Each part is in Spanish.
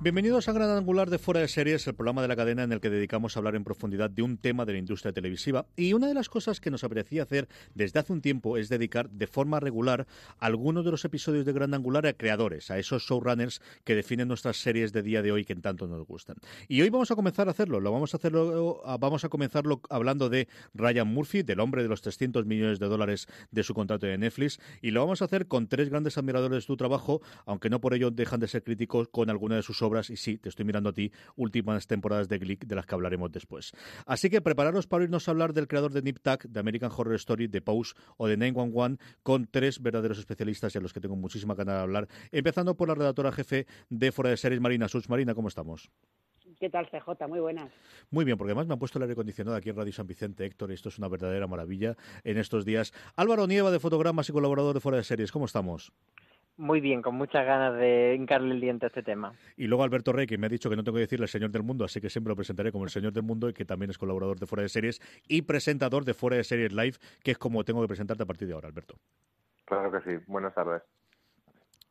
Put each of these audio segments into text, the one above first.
Bienvenidos a Gran Angular de Fuera de Series, el programa de la cadena en el que dedicamos a hablar en profundidad de un tema de la industria televisiva. Y una de las cosas que nos apetecía hacer desde hace un tiempo es dedicar de forma regular algunos de los episodios de Gran Angular a creadores, a esos showrunners que definen nuestras series de día de hoy que tanto nos gustan. Y hoy vamos a comenzar a hacerlo. Lo vamos a hacerlo, vamos a comenzarlo hablando de Ryan Murphy, del hombre de los 300 millones de dólares de su contrato de Netflix, y lo vamos a hacer con tres grandes admiradores de su trabajo, aunque no por ello dejan de ser críticos con alguna de sus obras y sí, te estoy mirando a ti, últimas temporadas de Glick de las que hablaremos después. Así que prepararos para irnos a hablar del creador de Nip Tuck, de American Horror Story, de Pose o de 911 con tres verdaderos especialistas y a los que tengo muchísima ganas de hablar, empezando por la redactora jefe de Fuera de Series, Marina Such. Marina, ¿cómo estamos? ¿Qué tal, CJ? Muy buenas. Muy bien, porque además me han puesto el aire acondicionado aquí en Radio San Vicente, Héctor, y esto es una verdadera maravilla en estos días. Álvaro Nieva, de Fotogramas y colaborador de Fuera de Series, ¿cómo estamos? Muy bien, con muchas ganas de hincarle el diente a este tema. Y luego Alberto Rey, que me ha dicho que no tengo que decirle el Señor del Mundo, así que siempre lo presentaré como el Señor del Mundo y que también es colaborador de Fuera de Series y presentador de Fuera de Series Live, que es como tengo que presentarte a partir de ahora, Alberto. Claro que sí. Buenas tardes.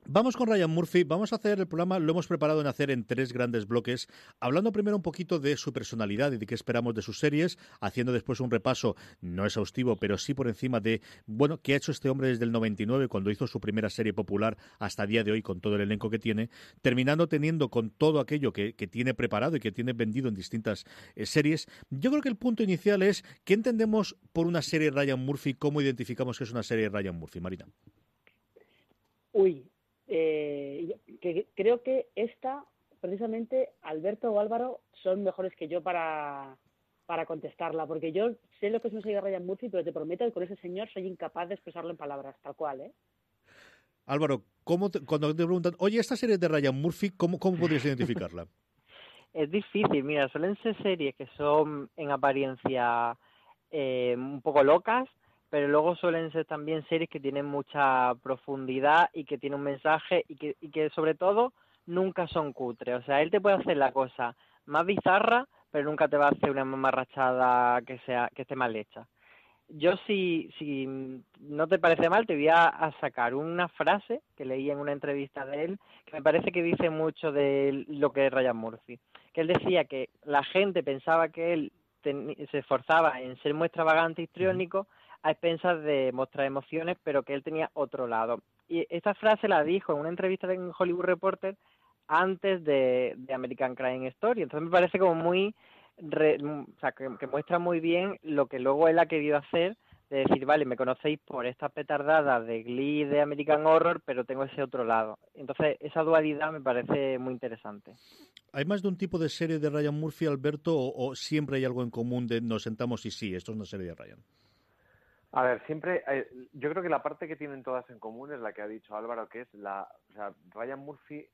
Vamos con Ryan Murphy. Vamos a hacer el programa, lo hemos preparado en hacer en tres grandes bloques, hablando primero un poquito de su personalidad y de qué esperamos de sus series, haciendo después un repaso, no exhaustivo, pero sí por encima de, bueno, qué ha hecho este hombre desde el 99, cuando hizo su primera serie popular, hasta día de hoy, con todo el elenco que tiene, terminando teniendo con todo aquello que, tiene preparado y que tiene vendido en distintas eh, series. Yo creo que el punto inicial es, ¿qué entendemos por una serie Ryan Murphy? ¿Cómo identificamos que es una serie Ryan Murphy, Marina? Uy, eh, que creo que esta, precisamente, Alberto o Álvaro son mejores que yo para, para contestarla, porque yo sé lo que es una serie de Ryan Murphy, pero te prometo que con ese señor soy incapaz de expresarlo en palabras, tal cual, ¿eh? Álvaro, ¿cómo cuando te preguntan, oye, esta serie de Ryan Murphy, ¿cómo, cómo podrías identificarla? es difícil, mira, suelen ser series que son en apariencia eh, un poco locas, pero luego suelen ser también series que tienen mucha profundidad y que tienen un mensaje y que, y que sobre todo nunca son cutres. O sea, él te puede hacer la cosa más bizarra, pero nunca te va a hacer una mamarrachada que sea que esté mal hecha. Yo si, si no te parece mal, te voy a, sacar una frase que leí en una entrevista de él, que me parece que dice mucho de lo que es Ryan Murphy. Que él decía que la gente pensaba que él se esforzaba en ser muy extravagante y histriónico, a expensas de mostrar emociones, pero que él tenía otro lado. Y esta frase la dijo en una entrevista en Hollywood Reporter antes de, American Crime Story. Entonces me parece como muy, o sea, que, muestra muy bien lo que luego él ha querido hacer, de decir, vale, me conocéis por estas petardadas de Glee, de American Horror, pero tengo ese otro lado. Entonces esa dualidad me parece muy interesante. ¿Hay más de un tipo de serie de Ryan Murphy, Alberto, o siempre hay algo en común de nos sentamos y sí, esto es una serie de Ryan? A ver, siempre, eh, yo creo que la parte que tienen todas en común es la que ha dicho Álvaro, que es la, o sea, Ryan Murphy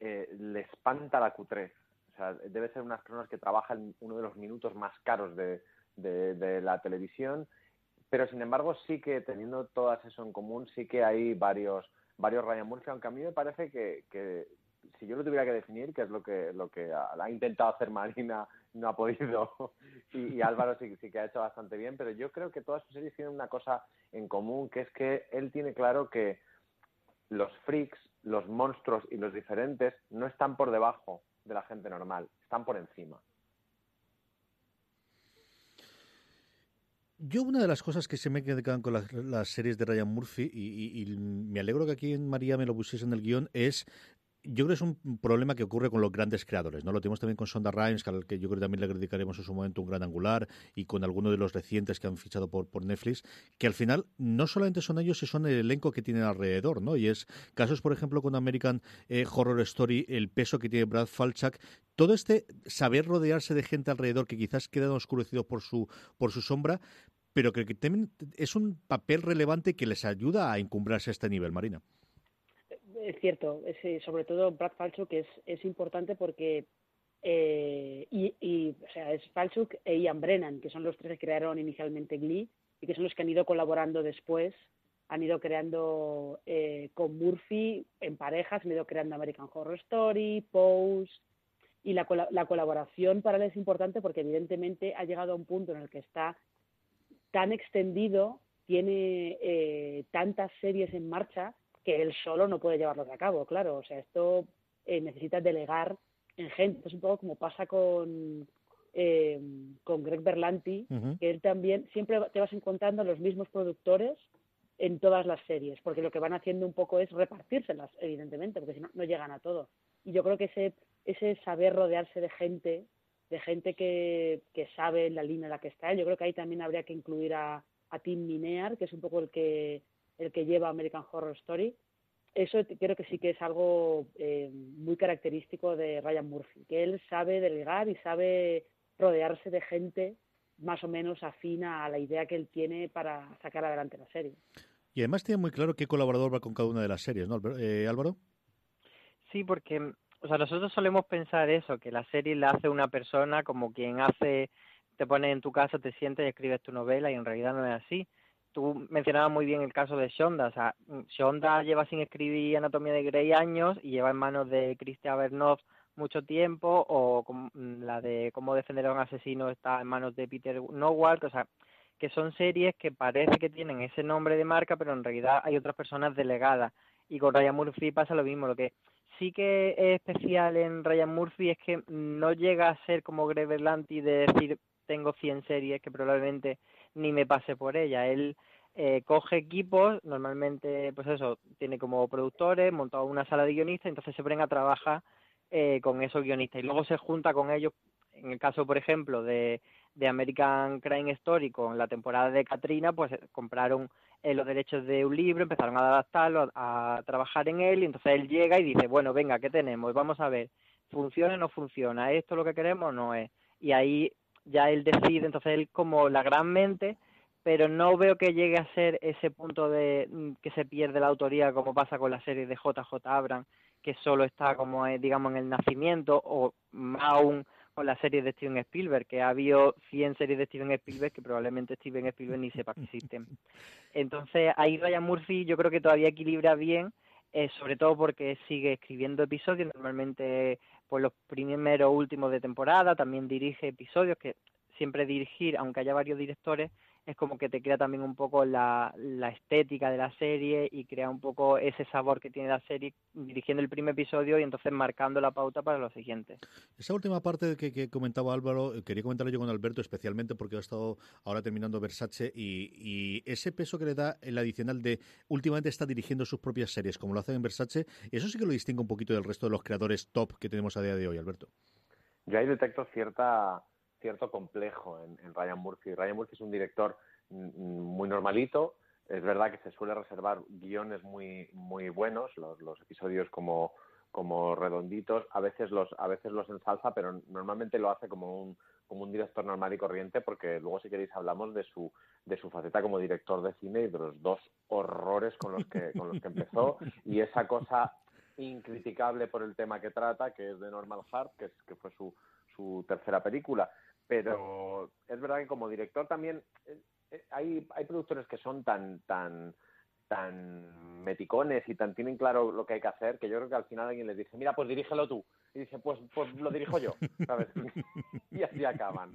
eh, le espanta la Q3. O sea, debe ser unas personas que trabajan uno de los minutos más caros de, de, la televisión, pero sin embargo sí que teniendo todas eso en común, sí que hay varios, varios Ryan Murphy, aunque a mí me parece que, que si yo lo tuviera que definir, que es lo que, lo que ha, intentado hacer Marina, no ha podido, y, Álvaro sí, sí, que ha hecho bastante bien, pero yo creo que todas sus series tienen una cosa en común, que es que él tiene claro que los freaks, los monstruos y los diferentes no están por debajo de la gente normal, están por encima. Yo una de las cosas que se me quedan con las, series de Ryan Murphy, y, me alegro que aquí en María me lo pusiese en el guion, es yo creo que es un problema que ocurre con los grandes creadores, ¿no? Lo tenemos también con Sonda Rhimes, que, que yo creo que también le dedicaremos en su momento un gran angular, y con alguno de los recientes que han fichado por, por Netflix, que al final no solamente son ellos, sino son el elenco que tienen alrededor, ¿no? Y es casos, por ejemplo, con American eh, Horror Story, el peso que tiene Brad Falchuk, todo este saber rodearse de gente alrededor que quizás quedan oscurecidos por su, por su sombra, pero que, también es un papel relevante que les ayuda a encumbrarse a este nivel, Marina. Es cierto, es, eh, sobre todo Brad Falchuk es, es importante porque eh, y, o sea, es Falchuk e Ian Brennan, que son los tres que crearon inicialmente Glee y que son los que han ido colaborando después, han ido creando eh, con Murphy en parejas, han ido creando American Horror Story, Pose, y la, la colaboración para él es importante porque evidentemente ha llegado a un punto en el que está tan extendido, tiene eh, tantas series en marcha que él solo no puede llevarlos a cabo, claro. O sea, esto eh, necesita delegar en gente. Es un poco como pasa con, eh, con Greg Berlanti, que él también siempre te vas encontrando los mismos productores en todas las series, porque lo que van haciendo un poco es repartírselas, evidentemente, porque si no, no llegan a todo. Y yo creo que ese, ese saber rodearse de gente de gente que, que sabe la línea en la que está. Yo creo que ahí también habría que incluir a, a Tim Minear, que es un poco el que, el que lleva American Horror Story. Eso creo que sí que es algo eh, muy característico de Ryan Murphy, que él sabe delegar y sabe rodearse de gente más o menos afina a la idea que él tiene para sacar adelante la serie. Y además tiene muy claro qué colaborador va con cada una de las series, ¿no, eh, Álvaro? Sí, porque o sea, nosotros solemos pensar eso, que la serie la hace una persona como quien hace, te pones en tu casa, te sientes y escribes tu novela y en realidad no es así. Tú mencionabas muy bien el caso de Shonda, o sea, Shonda lleva sin escribir Anatomía de Grey años y lleva en manos de Christian Bernov mucho tiempo, o la de Cómo defender a un asesino está en manos de Peter Nowalk, o sea, que son series que parece que tienen ese nombre de marca, pero en realidad hay otras personas delegadas. Y con Ryan Murphy pasa lo mismo, lo que sí que es especial en Ryan Murphy es que no llega a ser como Greg Berlanti de decir tengo 100 series que probablemente ni me pase por ella. Él eh, coge equipos, normalmente, pues eso, tiene como productores, montado una sala de guionistas, entonces se ponen a trabajar eh, con esos guionistas y luego se junta con ellos, en el caso, por ejemplo, de, de American Crime Story con la temporada de Katrina, pues eh, compraron eh, los derechos de un libro, empezaron a adaptarlo, a, trabajar en él, y entonces él llega y dice, bueno, venga, ¿qué tenemos? Vamos a ver, ¿funciona o no funciona? ¿Esto es lo que queremos o no es? Y ahí ya él decide, entonces él como la gran mente, pero no veo que llegue a ser ese punto de mm, que se pierde la autoría como pasa con la serie de JJ Abrams, que solo está como, eh, digamos, en el nacimiento, o más aún con la serie de Steven Spielberg, que ha habido 100 series de Steven Spielberg que probablemente Steven Spielberg ni sepa que existen. Entonces, ahí Ryan Murphy yo creo que todavía equilibra bien, eh, sobre todo porque sigue escribiendo episodios, normalmente por los primeros últimos de temporada, también dirige episodios, que siempre dirigir, aunque haya varios directores, es como que te crea también un poco la, la, estética de la serie y crea un poco ese sabor que tiene la serie dirigiendo el primer episodio y entonces marcando la pauta para los siguientes. Esa última parte que, que comentaba Álvaro, eh, quería comentarlo yo con Alberto especialmente porque ha estado ahora terminando Versace y, y, ese peso que le da el adicional de últimamente está dirigiendo sus propias series como lo hace en Versace, eso sí que lo distingue un poquito del resto de los creadores top que tenemos a día de hoy, Alberto. Yo ahí detecto cierta cierto complejo en, Ryan Murphy. Ryan Murphy es un director muy normalito. Es verdad que se suele reservar guiones muy muy buenos, los, los episodios como como redonditos, a veces los a veces los ensalza, pero normalmente lo hace como un como un director normal y corriente, porque luego si queréis hablamos de su de su faceta como director de cine y de los dos horrores con los que con los que empezó y esa cosa incriticable por el tema que trata, que es de Normal Heart, que, es, que fue su, su tercera película. Pero es verdad que como director también eh, eh, hay, hay productores que son tan, tan, tan meticones y tan tienen claro lo que hay que hacer que yo creo que al final alguien les dice, mira, pues dirígelo tú. Y dice, pues, pues lo dirijo yo, ¿sabes? y así acaban.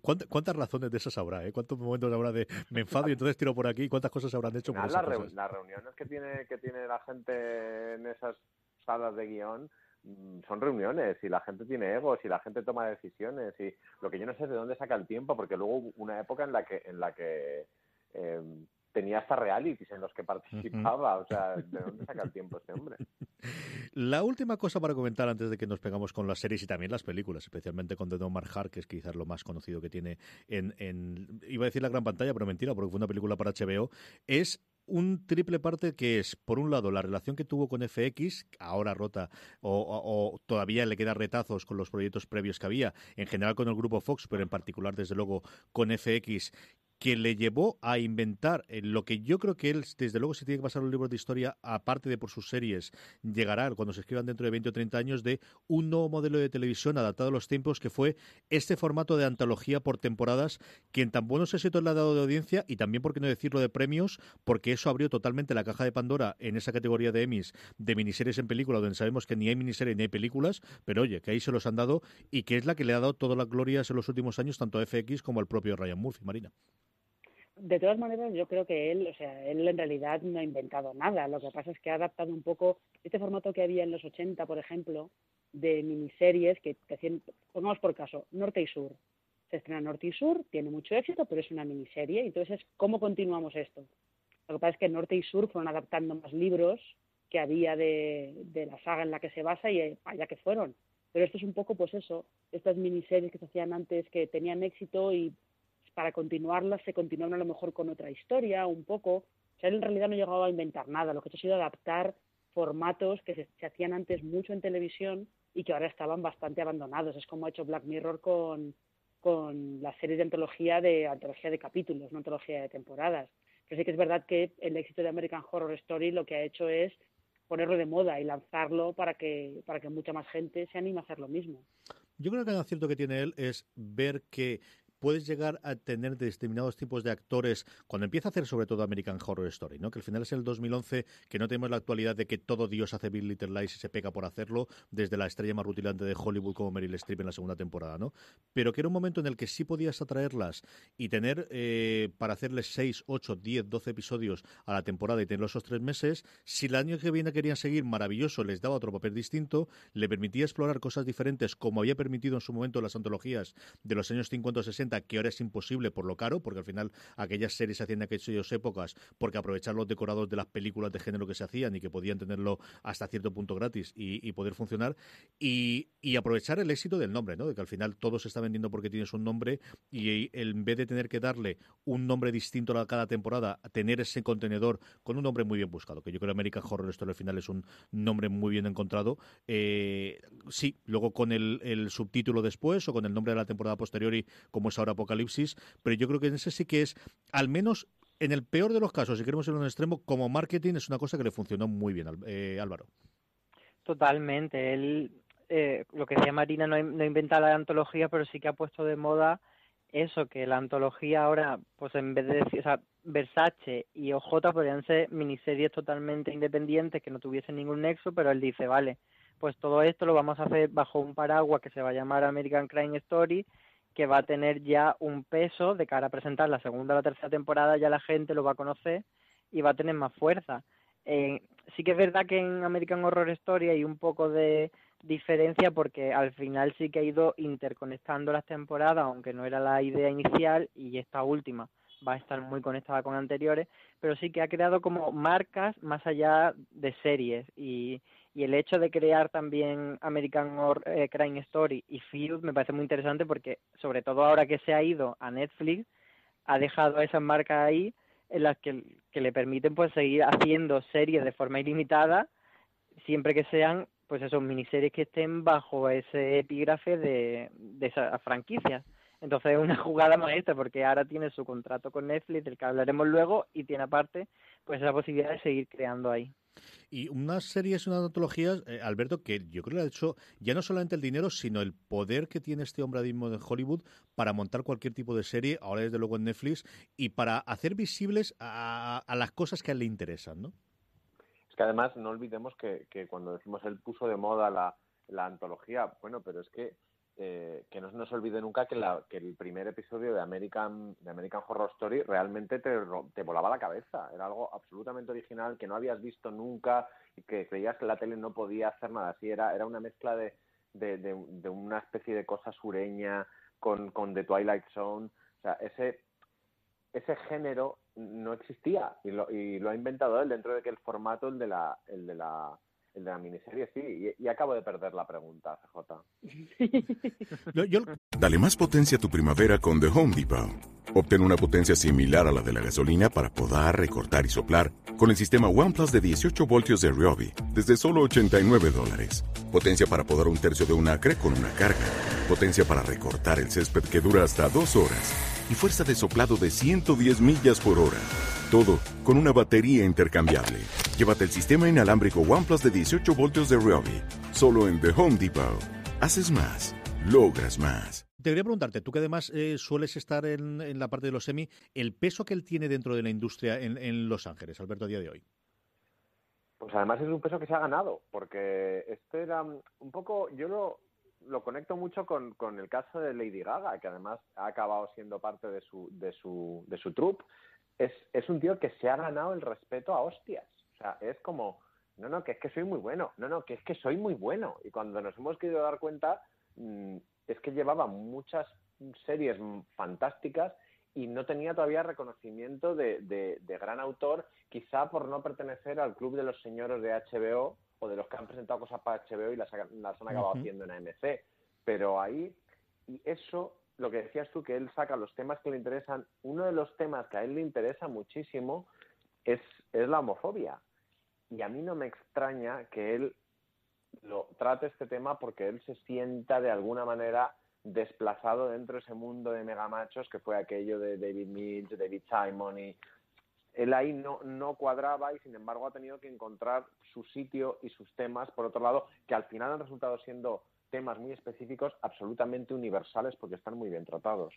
¿Cuántas, razones de esas habrá? Eh? ¿Cuántos momentos habrá de me enfado y entonces tiro por aquí? ¿Cuántas cosas habrán hecho por las, las reuniones que tiene, que tiene la gente en esas salas de guion son reuniones y la gente tiene egos y la gente toma decisiones y lo que yo no sé es de dónde saca el tiempo porque luego hubo una época en la que en la que em, tenía hasta realities en los que participaba. O sea, ¿de dónde saca el tiempo este hombre? La última cosa para comentar antes de que nos pegamos con las series y también las películas, especialmente con The Don Hart, que es quizás lo más conocido que tiene en, iba a decir la gran pantalla, pero mentira, porque fue una película para HBO, es un triple parte que es, por un lado, la relación que tuvo con FX, ahora rota, o, todavía le queda retazos con los proyectos previos que había, en general con el grupo Fox, pero en particular, desde luego, con FX, que le llevó a inventar eh, lo que yo creo que él, desde luego, si tiene que pasar un libro de historia, aparte de por sus series, llegará cuando se escriban dentro de 20 o 30 años de un nuevo modelo de televisión adaptado a los tiempos, que fue este formato de antología por temporadas, que en tan buenos éxitos le ha dado de audiencia y también, por qué no decirlo, de premios, porque eso abrió totalmente la caja de Pandora en esa categoría de Emmys de miniseries en película, donde sabemos que ni hay miniseries ni hay películas, pero oye, que ahí se los han dado y que es la que le ha dado todas las glorias en los últimos años, tanto a FX como al propio Ryan Murphy, Marina de todas maneras, yo creo que él, o sea, él en realidad no ha inventado nada. Lo que pasa es que ha adaptado un poco este formato que había en los 80, por ejemplo, de miniseries que, que hacían, pongamos por caso, Norte y Sur. Se estrena Norte y Sur, tiene mucho éxito, pero es una miniserie. Entonces, ¿cómo continuamos esto? Lo que pasa es que Norte y Sur fueron adaptando más libros que había de, de la saga en la que se basa y allá que fueron. Pero esto es un poco, pues eso, estas miniseries que se hacían antes que tenían éxito y para continuarlas se continuaron a lo mejor con otra historia, un poco. O sea, él en realidad no llegaba a inventar nada, lo que ha hecho ha sido adaptar formatos que se, hacían antes mucho en televisión y que ahora estaban bastante abandonados. Es como ha hecho Black Mirror con, con las series de antología de antología de capítulos, no antología de temporadas. Pero sí que es verdad que el éxito de American Horror Story lo que ha hecho es ponerlo de moda y lanzarlo para que para que mucha más gente se anime a hacer lo mismo. Yo creo que el acierto que tiene él es ver que puedes llegar a tener determinados tipos de actores cuando empieza a hacer sobre todo American Horror Story, ¿no? Que al final es el 2011 que no tenemos la actualidad de que todo Dios hace Bill Little Lies y se pega por hacerlo desde la estrella más rutilante de Hollywood como Meryl Streep en la segunda temporada, ¿no? Pero que era un momento en el que sí podías atraerlas y tener eh, para hacerles 6, 8, 10, 12 episodios a la temporada y tenerlos esos tres meses, si el año que viene querían seguir maravilloso, les daba otro papel distinto, le permitía explorar cosas diferentes como había permitido en su momento las antologías de los años 50 o 60 que ahora es imposible por lo caro, porque al final aquellas series se hacían en aquellas épocas porque aprovechar los decorados de las películas de género que se hacían y que podían tenerlo hasta cierto punto gratis y, poder funcionar, y, aprovechar el éxito del nombre, ¿no? de que al final todo se está vendiendo porque tienes un nombre y en vez de tener que darle un nombre distinto a cada temporada, tener ese contenedor con un nombre muy bien buscado, que yo creo que American Horror Story al final es un nombre muy bien encontrado. Eh, sí, luego con el, el subtítulo después o con el nombre de la temporada posterior y como es apocalipsis, pero yo creo que en ese sí que es, al menos en el peor de los casos, si queremos ir a un extremo, como marketing es una cosa que le funcionó muy bien, eh, Álvaro. Totalmente. Él, eh, lo que decía Marina, no, no inventa la antología, pero sí que ha puesto de moda eso, que la antología ahora, pues en vez de decir, o sea, Versace y OJ podrían ser miniseries totalmente independientes que no tuviesen ningún nexo, pero él dice, vale, pues todo esto lo vamos a hacer bajo un paraguas que se va a llamar American Crime Story que va a tener ya un peso de cara a presentar la segunda o la tercera temporada, ya la gente lo va a conocer y va a tener más fuerza. Sí que es verdad que en American Horror Story hay un poco de diferencia porque al final sí que ha ido interconectando las temporadas, aunque no era la idea inicial, y esta última va a estar muy conectada con anteriores, pero sí que ha creado como marcas más allá de series y, y el hecho de crear también American Horror, eh, Crime Story y Field me parece muy interesante porque sobre todo ahora que se ha ido a Netflix ha dejado esas marcas ahí en las que, le permiten pues seguir haciendo series de forma ilimitada siempre que sean pues esos miniseries que estén bajo ese epígrafe de, de esas franquicias. Entonces es una jugada maestra porque ahora tiene su contrato con Netflix, del que hablaremos luego, y tiene aparte pues esa posibilidad de seguir creando ahí. Y unas series, unas antologías, eh, Alberto, que yo creo que ha hecho ya no solamente el dinero, sino el poder que tiene este hombre mismo en Hollywood para montar cualquier tipo de serie, ahora desde luego en Netflix, y para hacer visibles a, las cosas que a él le interesan, ¿no? Es que además no olvidemos que, que cuando decimos él puso de moda la, la antología, bueno, pero es que eh, que no se nos olvide nunca que, la, que, el primer episodio de American, de American Horror Story realmente te, te, volaba la cabeza. Era algo absolutamente original que no habías visto nunca y que creías que la tele no podía hacer nada así. Era, era una mezcla de, de, una especie de cosa sureña con, con The Twilight Zone. O sea, ese, ese género no existía y lo, y lo ha inventado él dentro de que el formato, el de la, el de la, el de la miniserie, sí. Y, acabo de perder la pregunta, CJ. Dale más potencia a tu primavera con The Home Depot. Obtén una potencia similar a la de la gasolina para poder recortar y soplar con el sistema OnePlus de 18 voltios de Ryobi desde solo 89 dólares. Potencia para podar un tercio de un acre con una carga. Potencia para recortar el césped que dura hasta dos horas. Y fuerza de soplado de 110 millas por hora. Todo con una batería intercambiable. Llévate el sistema inalámbrico OnePlus de 18 voltios de Ryobi. Solo en The Home Depot. Haces más. Logras más. Te quería preguntarte, tú que además eh, sueles estar en, la parte de los semi, el peso que él tiene dentro de la industria en, Los Ángeles, Alberto, a día de hoy. Pues además es un peso que se ha ganado, porque este era un poco, yo lo, lo conecto mucho con, con, el caso de Lady Gaga, que además ha acabado siendo parte de su, de su, de su troupe. Es, es un tío que se ha ganado el respeto a hostias. O sea, es como, no, no, que es que soy muy bueno, no, no, que es que soy muy bueno. Y cuando nos hemos querido dar cuenta, mm, es que llevaba muchas series fantásticas y no tenía todavía reconocimiento de, de, gran autor, quizá por no pertenecer al club de los señores de HBO o de los que han presentado cosas para HBO y las, las han acabado haciendo en AMC. Pero ahí, y eso, lo que decías tú, que él saca los temas que le interesan, uno de los temas que a él le interesa muchísimo es, es la homofobia. Y a mí no me extraña que él lo trate este tema porque él se sienta de alguna manera desplazado dentro de ese mundo de megamachos que fue aquello de David Mills, David Simon y él ahí no, no cuadraba y sin embargo ha tenido que encontrar su sitio y sus temas, por otro lado, que al final han resultado siendo temas muy específicos, absolutamente universales porque están muy bien tratados.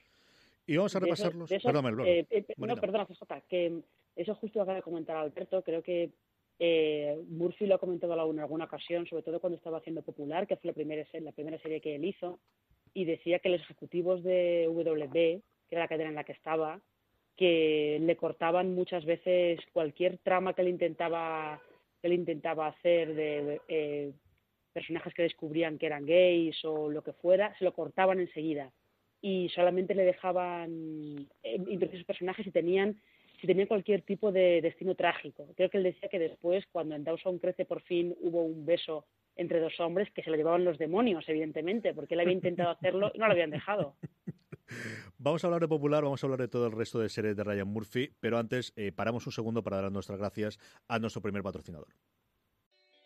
Y vamos a repasarlos. Perdón, eh, eh, no, perdona, CJ, que eso justo acaba de comentar Alberto, creo que eh, Murphy lo ha comentado en alguna ocasión, sobre todo cuando estaba haciendo Popular, que fue la primera, la primera serie que él hizo, y decía que los ejecutivos de WB, que era la cadena en la que estaba, que le cortaban muchas veces cualquier trama que él intentaba que él intentaba hacer de eh, personajes que descubrían que eran gays o lo que fuera, se lo cortaban enseguida y solamente le dejaban eh, introducir sus personajes y tenían si tenía cualquier tipo de destino trágico. Creo que él decía que después, cuando en Dawson crece por fin hubo un beso entre dos hombres que se lo llevaban los demonios, evidentemente, porque él había intentado hacerlo y no lo habían dejado. Vamos a hablar de Popular, vamos a hablar de todo el resto de series de Ryan Murphy, pero antes eh, paramos un segundo para dar nuestras gracias a nuestro primer patrocinador.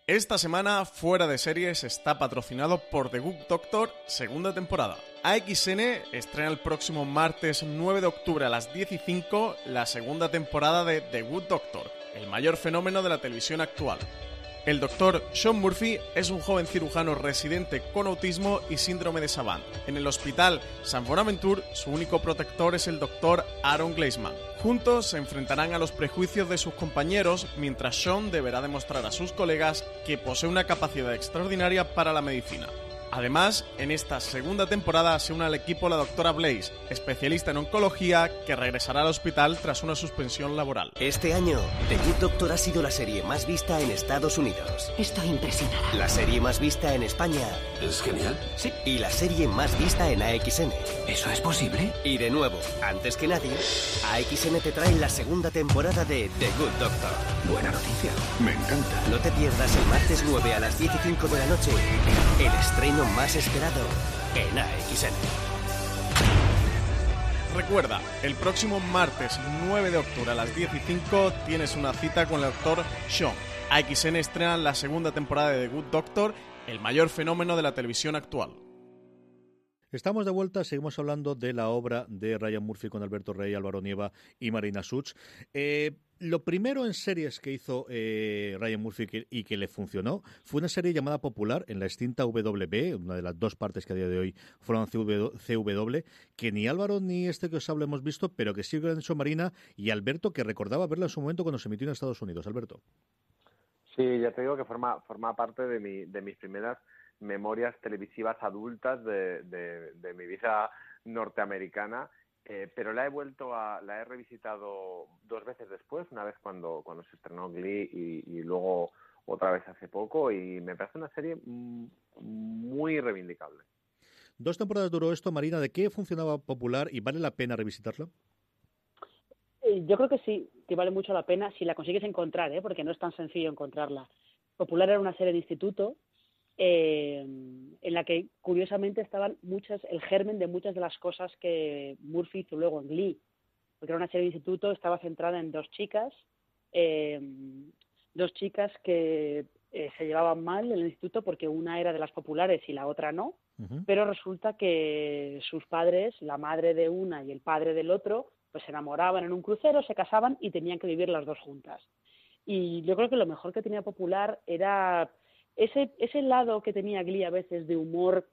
Esta semana, Fuera de Series está patrocinado por The Good Doctor, segunda temporada. AXN estrena el próximo martes 9 de octubre a las 10 y 5 la segunda temporada de The Good Doctor, el mayor fenómeno de la televisión actual. El doctor Sean Murphy es un joven cirujano residente con autismo y síndrome de Savant. En el hospital San Bonaventure, su único protector es el doctor Aaron Gleisman. Juntos se enfrentarán a los prejuicios de sus compañeros mientras Sean deberá demostrar a sus colegas que posee una capacidad extraordinaria para la medicina. Además, en esta segunda temporada se une al equipo la doctora Blaze, especialista en oncología, que regresará al hospital tras una suspensión laboral. Este año, The Good Doctor ha sido la serie más vista en Estados Unidos. Estoy impresionada. La serie más vista en España. ¿Es genial? Sí. Y la serie más vista en AXN. ¿Eso es posible? Y de nuevo, antes que nadie, AXN te trae la segunda temporada de The Good Doctor. Buena noticia. Me encanta. No te pierdas el martes 9 a las 10 y 5 de la noche el estreno más esperado en AXN. Recuerda, el próximo martes 9 de octubre a las 10 y 5 tienes una cita con el doctor Sean. AXN estrena la segunda temporada de The Good Doctor, el mayor fenómeno de la televisión actual. Estamos de vuelta, seguimos hablando de la obra de Ryan Murphy con Alberto Rey, Álvaro Nieva y Marina Such. Eh, lo primero en series que hizo eh, Ryan Murphy y que le funcionó fue una serie llamada Popular en la extinta WB, una de las dos partes que a día de hoy fueron CW, que ni Álvaro ni este que os hablo hemos visto, pero que sí que han hecho Marina y Alberto, que recordaba verla en su momento cuando se emitió en Estados Unidos. Alberto. Sí, ya te digo que forma, forma parte de, mi, de mis primeras memorias televisivas adultas de, de, mi vida norteamericana, eh, pero la he vuelto a, la he revisitado dos veces después, una vez cuando, cuando se estrenó Glee y, luego otra vez hace poco, y me parece una serie muy reivindicable. Dos temporadas duró esto, Marina. ¿De qué funcionaba popular y vale la pena revisitarlo? Eh, yo creo que sí, que vale mucho la pena si la consigues encontrar, ¿eh? porque no es tan sencillo encontrarla. Popular era una serie de instituto eh, en la que curiosamente estaban muchas, el germen de muchas de las cosas que Murphy hizo luego en Glee, porque era una serie de instituto, estaba centrada en dos chicas, eh, dos chicas que eh, se llevaban mal en el instituto porque una era de las populares y la otra no, pero resulta que sus padres, la madre de una y el padre del otro, pues se enamoraban en un crucero, se casaban y tenían que vivir las dos juntas. Y yo creo que lo mejor que tenía Popular era ese, ese lado que tenía Glee a veces de humor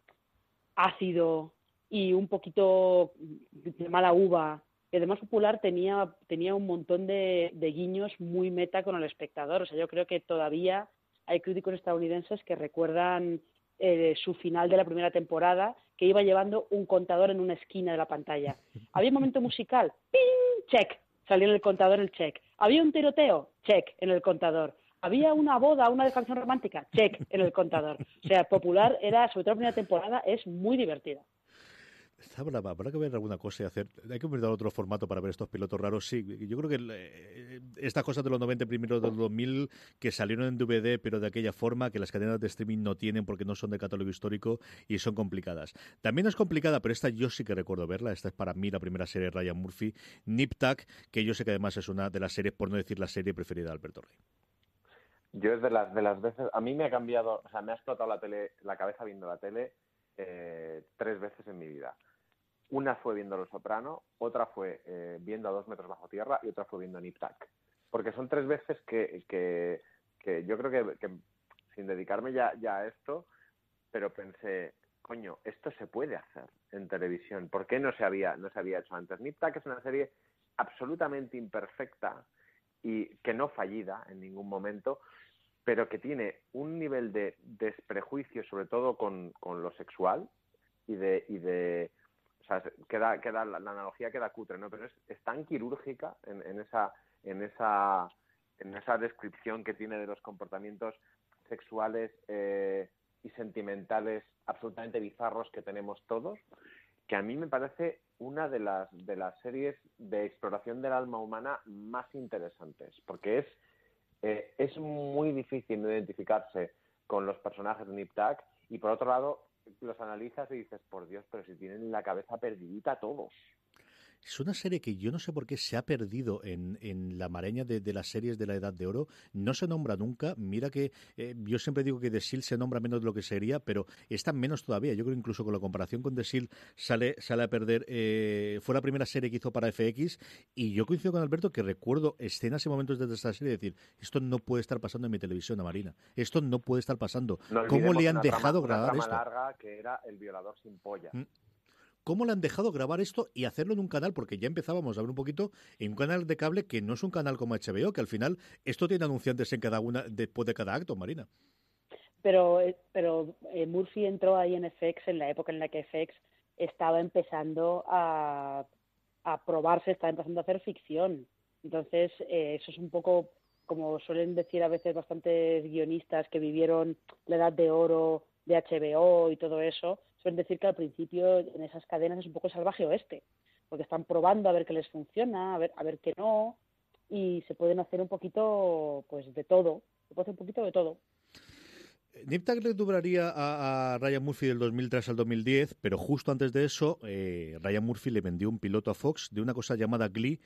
ácido y un poquito de mala uva. Y además Popular tenía, tenía un montón de, guiños muy meta con el espectador. O sea, yo creo que todavía hay críticos estadounidenses que recuerdan eh, su final de la primera temporada, que iba llevando un contador en una esquina de la pantalla. Había un momento musical, ¡ping! check, salía en el contador el check. Había un tiroteo, check, en el contador. Había una boda, una canción romántica, check, en el contador. O sea, popular era, sobre todo la primera temporada, es muy divertida. Está brava, habrá que ver alguna cosa y hacer. Hay que inventar otro formato para ver estos pilotos raros. Sí, yo creo que eh, estas cosas de los 90 primeros del 2000 que salieron en DVD, pero de aquella forma que las cadenas de streaming no tienen porque no son de catálogo histórico y son complicadas. También es complicada, pero esta yo sí que recuerdo verla. Esta es para mí la primera serie de Ryan Murphy, Nip Tuck, que yo sé que además es una de las series, por no decir la serie preferida de Alberto Rey. Yo es de las, de las veces, a mí me ha cambiado, o sea, me ha explotado la tele, la cabeza viendo la tele eh, tres veces en mi vida. Una fue viendo Los Soprano, otra fue eh, viendo a dos metros bajo tierra y otra fue viendo Nip. Porque son tres veces que, que, que yo creo que, que, sin dedicarme ya, ya a esto, pero pensé, coño, esto se puede hacer en televisión. ¿Por qué no se había, no se había hecho antes? Nip es una serie absolutamente imperfecta y que no fallida en ningún momento, pero que tiene un nivel de desprejuicio, sobre todo con, con lo sexual, y de, y de o sea, queda, queda, la, la analogía queda cutre, ¿no? Pero es, tan quirúrgica en, en, esa, en, esa, en esa descripción que tiene de los comportamientos sexuales eh, y sentimentales absolutamente bizarros que tenemos todos, que a mí me parece una de las, de las series de exploración del alma humana más interesantes, porque es, eh, es muy difícil no identificarse con los personajes de Nip Tuck y por otro lado los analizas y dices, por Dios, pero si tienen la cabeza perdidita todos. Es una serie que yo no sé por qué se ha perdido en, en la mareña de, de, las series de la Edad de Oro. No se nombra nunca. Mira que eh, yo siempre digo que The Seal se nombra menos de lo que sería, pero está menos todavía. Yo creo incluso con la comparación con The Seal sale, sale a perder. Eh, fue la primera serie que hizo para FX y yo coincido con Alberto que recuerdo escenas y momentos de esta serie decir, esto no puede estar pasando en mi televisión, Marina. Esto no puede estar pasando. No ¿Cómo le han dejado trama, grabar una esto? larga que era El violador sin polla. Mm cómo le han dejado grabar esto y hacerlo en un canal, porque ya empezábamos a ver un poquito en un canal de cable que no es un canal como HBO, que al final esto tiene anunciantes en cada una después de cada acto, Marina. Pero, pero eh, Murphy entró ahí en FX en la época en la que FX estaba empezando a, a probarse, estaba empezando a hacer ficción. Entonces, eh, eso es un poco como suelen decir a veces bastantes guionistas que vivieron la edad de oro de HBO y todo eso, suelen decir que al principio en esas cadenas es un poco salvaje oeste, porque están probando a ver qué les funciona, a ver, a ver qué no, y se pueden hacer un poquito pues de todo, se puede hacer un poquito de todo. Nip Tuck le a, Ryan Murphy del 2003 al 2010, pero justo antes de eso, eh, Ryan Murphy le vendió un piloto a Fox de una cosa llamada Glee.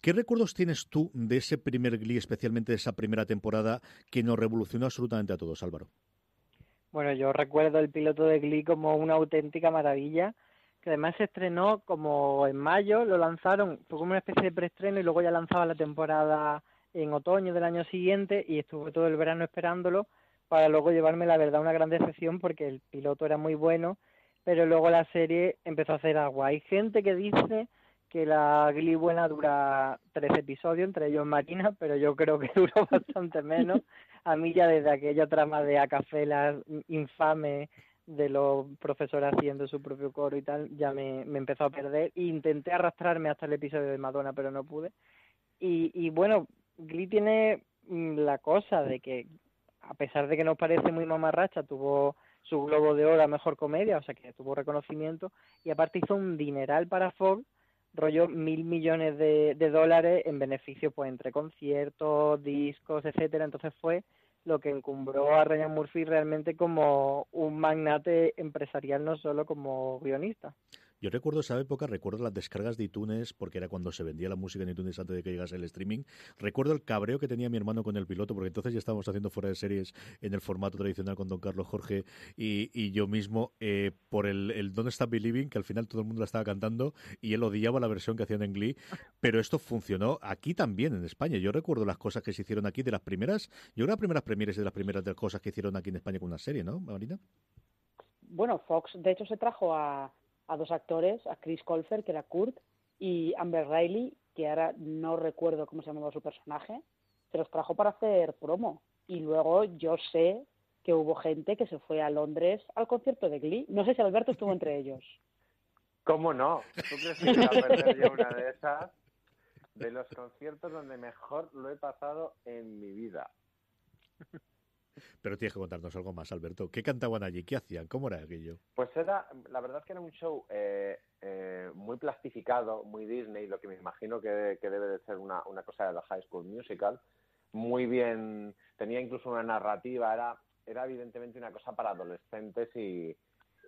¿Qué recuerdos tienes tú de ese primer Glee, especialmente de esa primera temporada, que nos revolucionó absolutamente a todos, Álvaro? Bueno, yo recuerdo el piloto de Glee como una auténtica maravilla, que además se estrenó como en mayo, lo lanzaron, fue como una especie de preestreno y luego ya lanzaba la temporada en otoño del año siguiente y estuve todo el verano esperándolo para luego llevarme la verdad una gran decepción porque el piloto era muy bueno, pero luego la serie empezó a hacer agua. Hay gente que dice que la Glee buena dura 13 episodios, entre ellos Marina, pero yo creo que duró bastante menos. A mí ya desde aquella trama de Acafela infame de los profesores haciendo su propio coro y tal, ya me, me empezó a perder. Intenté arrastrarme hasta el episodio de Madonna, pero no pude. Y, y bueno, Glee tiene la cosa de que, a pesar de que nos parece muy mamarracha, tuvo su Globo de Oro a Mejor Comedia, o sea que tuvo reconocimiento, y aparte hizo un dineral para Fox, rollo mil millones de, de dólares en beneficio pues entre conciertos, discos, etcétera. Entonces fue lo que encumbró a Ryan Murphy realmente como un magnate empresarial, no solo como guionista. Yo recuerdo esa época, recuerdo las descargas de iTunes, porque era cuando se vendía la música en iTunes antes de que llegase el streaming. Recuerdo el cabreo que tenía mi hermano con el piloto, porque entonces ya estábamos haciendo fuera de series en el formato tradicional con Don Carlos Jorge y, yo mismo, eh, por el, el Don't Stop Believing, que al final todo el mundo la estaba cantando y él odiaba la versión que hacían en Glee, pero esto funcionó aquí también en España. Yo recuerdo las cosas que se hicieron aquí de las primeras, yo creo las primeras premieres de las primeras de las cosas que hicieron aquí en España con una serie, ¿no, Marina? Bueno, Fox de hecho se trajo a a dos actores, a Chris Colfer, que era Kurt, y Amber Riley, que ahora no recuerdo cómo se llamaba su personaje, se los trajo para hacer promo. Y luego yo sé que hubo gente que se fue a Londres al concierto de Glee. No sé si Alberto estuvo entre ellos. ¿Cómo no? ¿Tú crees que a perder yo una de esas? De los conciertos donde mejor lo he pasado en mi vida. Pero tienes que contarnos algo más, Alberto. ¿Qué cantaban allí? ¿Qué hacían? ¿Cómo era aquello? Pues era, la verdad es que era un show eh, eh, muy plastificado, muy Disney, lo que me imagino que, debe de ser una, una, cosa de la High School Musical. Muy bien, tenía incluso una narrativa, era, era evidentemente una cosa para adolescentes y,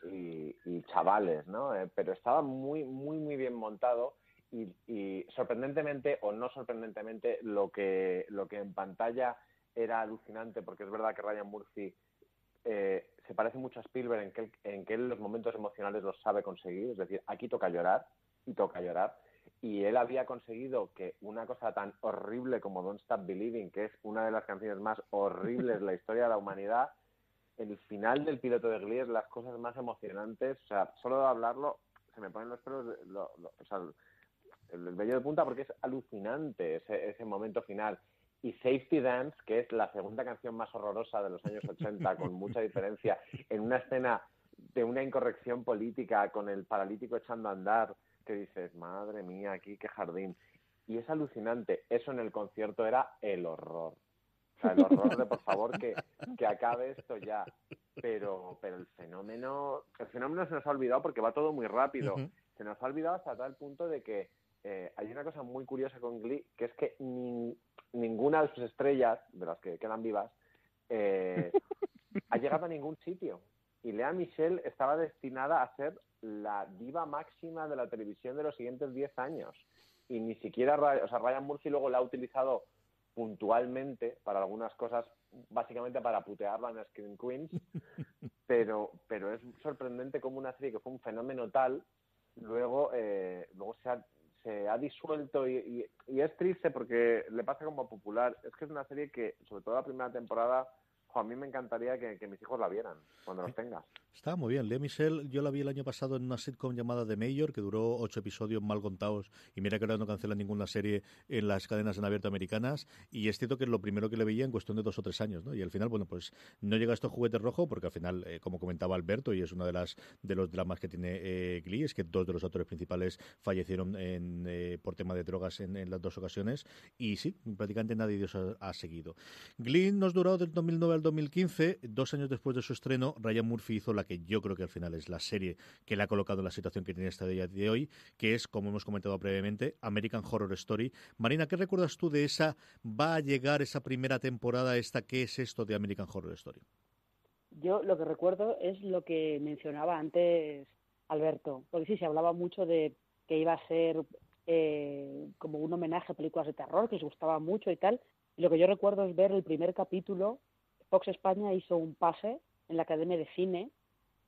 y, chavales, ¿no? Eh, pero estaba muy, muy, muy bien montado. Y, y, sorprendentemente o no sorprendentemente lo que lo que en pantalla era alucinante porque es verdad que Ryan Murphy eh, se parece mucho a Spielberg en que, en que él los momentos emocionales los sabe conseguir, es decir, aquí toca llorar y toca llorar. Y él había conseguido que una cosa tan horrible como Don't Stop Believing, que es una de las canciones más horribles de la historia de la humanidad, el final del piloto de Glee es las cosas más emocionantes. O sea, solo de hablarlo se me ponen los pelos, o sea, el, vello de punta porque es alucinante ese, ese momento final y Safety Dance, que es la segunda canción más horrorosa de los años 80, con mucha diferencia, en una escena de una incorrección política con el paralítico echando a andar, que dices, madre mía, aquí qué jardín. Y es alucinante. Eso en el concierto era el horror. O sea, el horror de, por favor, que, que acabe esto ya. Pero, pero el fenómeno, el fenómeno se nos ha olvidado porque va todo muy rápido. Se nos ha olvidado hasta tal punto de que eh, hay una cosa muy curiosa con Glee, que es que ni, ninguna de sus estrellas, de las que quedan vivas, eh, ha llegado a ningún sitio. Y Lea Michelle estaba destinada a ser la diva máxima de la televisión de los siguientes 10 años. Y ni siquiera, o sea, Ryan Murphy luego la ha utilizado puntualmente para algunas cosas, básicamente para putearla en Screen Queens, pero, pero es sorprendente como una serie que fue un fenómeno tal, luego, eh, luego se ha se ha disuelto y, es triste porque le pasa como popular. Es que es una serie que, sobre todo la primera temporada, a mí me encantaría que, mis hijos la vieran cuando los tengas. Estaba muy bien. Lea Michelle, yo la vi el año pasado en una sitcom llamada The Mayor, que duró ocho episodios mal contados. Y mira que ahora no cancela ninguna serie en las cadenas en abierto americanas. Y es cierto que es lo primero que le veía en cuestión de dos o tres años. ¿no? Y al final, bueno, pues no llega a estos juguetes rojos, porque al final, eh, como comentaba Alberto, y es uno de, las, de los dramas que tiene eh, Glee, es que dos de los actores principales fallecieron en, eh, por tema de drogas en, las dos ocasiones. Y sí, prácticamente nadie de ellos ha, ha seguido. Glee nos duró del 2009 al 2015, dos años después de su estreno, Ryan Murphy hizo la que yo creo que al final es la serie que le ha colocado en la situación que tiene esta día de hoy, que es, como hemos comentado previamente, American Horror Story. Marina, ¿qué recuerdas tú de esa? ¿Va a llegar esa primera temporada, esta? ¿Qué es esto de American Horror Story? Yo lo que recuerdo es lo que mencionaba antes Alberto, porque sí, se hablaba mucho de que iba a ser eh, como un homenaje a películas de terror, que les gustaba mucho y tal. Lo que yo recuerdo es ver el primer capítulo Fox España hizo un pase en la Academia de Cine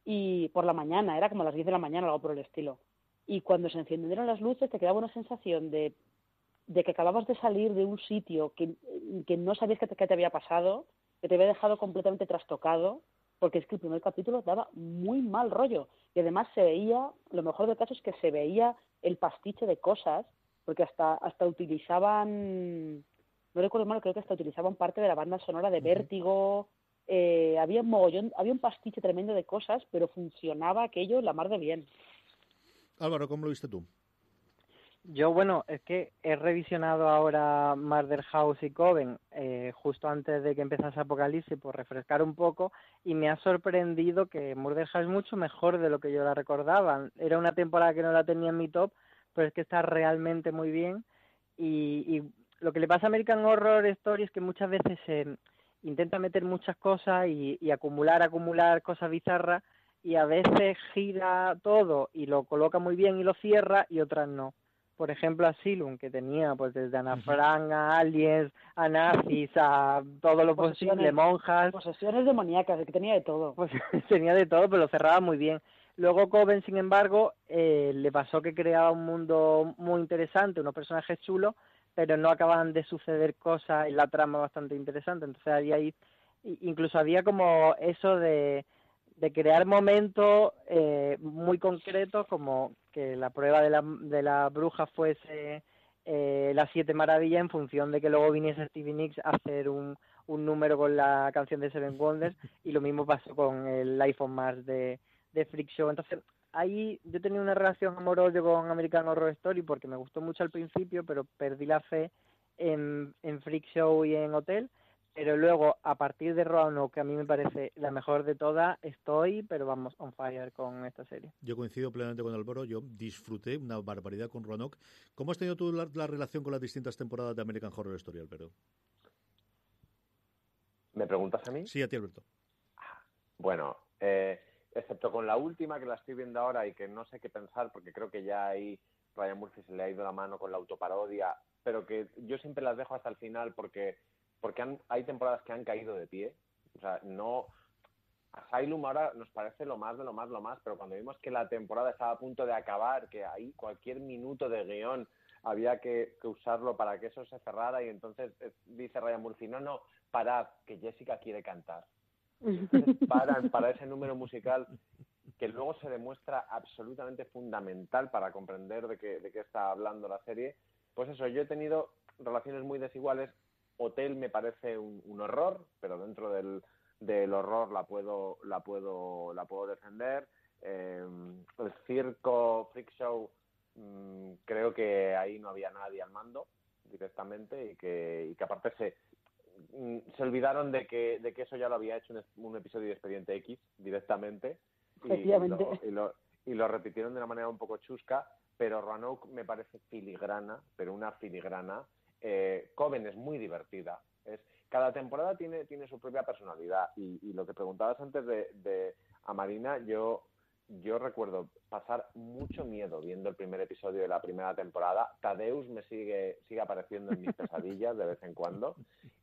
y por la mañana, era como a las 10 de la mañana o algo por el estilo. Y cuando se encendieron las luces te quedaba una sensación de, de que acababas de salir de un sitio que, que no sabías qué te, te había pasado, que te había dejado completamente trastocado, porque es que el primer capítulo daba muy mal rollo. Y además se veía, lo mejor del caso es que se veía el pastiche de cosas, porque hasta, hasta utilizaban no recuerdo mal, creo que hasta utilizaban parte de la banda sonora de Vértigo, eh, había un mogollón, había un pastiche tremendo de cosas, pero funcionaba aquello la mar de bien. Álvaro, ¿cómo lo viste tú? Yo, bueno, es que he revisionado ahora Murder House y Coven eh, justo antes de que empezase Apocalipsis por refrescar un poco y me ha sorprendido que Murder House es mucho mejor de lo que yo la recordaba. Era una temporada que no la tenía en mi top, pero es que está realmente muy bien. Y, y lo que le pasa a American Horror Story es que muchas veces se intenta meter muchas cosas y, y acumular, acumular cosas bizarras y a veces gira todo y lo coloca muy bien y lo cierra y otras no. Por ejemplo, Asylum, que tenía pues desde Ana Frank a aliens, a nazis, a todo lo posible, monjas, Posesiones demoníacas, que tenía de todo. pues tenía de todo, pero lo cerraba muy bien. Luego Coven, sin embargo, eh, le pasó que creaba un mundo muy interesante, unos personajes chulos, pero no acababan de suceder cosas y la trama bastante interesante. Entonces había ahí, incluso había como eso de, crear momentos eh, muy concretos, como que la prueba de la, de la bruja fuese eh, las siete maravillas en función de que luego viniese Stevie Nicks a hacer un, un número con la canción de Seven Wonders y lo mismo pasó con el on Mars de, de Show. Entonces, ahí yo tenía una relación amor-odio con American Horror Story porque me gustó mucho al principio, pero perdí la fe en, en Freak Show y en Hotel. Pero luego, a partir de Roanoke, que a mí me parece la mejor de todas, estoy, pero vamos, on fire con esta serie. Yo coincido plenamente con Álvaro, yo disfruté una barbaridad con Roanoke. ¿Cómo has tenido tú la, la relación con las distintas temporadas de American Horror Story, Álvaro? ¿Me preguntas a mí? Sí, a ti, Alberto. Bueno, eh, excepto con la última que la estoy viendo ahora y que no sé qué pensar porque creo que ya ahí Ryan Murphy se le ha ido la mano con la autoparodia, pero que yo siempre las dejo hasta el final porque porque han- hay temporadas que han caído de pie. O sea, no Asylum ahora nos parece lo más de lo más lo más, pero cuando vimos que la temporada estaba a punto de acabar, que ahí cualquier minuto de guion había que, que usarlo para que eso se cerrara y entonces eh, dice Ryan Murphy, no, no, parad, que Jessica quiere cantar para ese número musical que luego se demuestra absolutamente fundamental para comprender de qué, de qué está hablando la serie. Pues eso, yo he tenido relaciones muy desiguales. Hotel me parece un, horror, pero dentro del, horror la puedo, la puedo, la puedo defender. Eh, el circo, freak show, mm, creo que ahí no había nadie al mando directamente y que, aparte se, se olvidaron de que, de que eso ya lo había hecho un, un episodio de Expediente X directamente y, lo, y, lo, y lo repitieron de una manera un poco chusca, pero Roanoke me parece filigrana, pero una filigrana. Eh, Coven es muy divertida. Es, cada temporada tiene, tiene su propia personalidad y, y lo que preguntabas antes de, de a Marina, yo yo recuerdo pasar mucho miedo viendo el primer episodio de la primera temporada. Tadeus me sigue, sigue apareciendo en mis pesadillas de vez en cuando.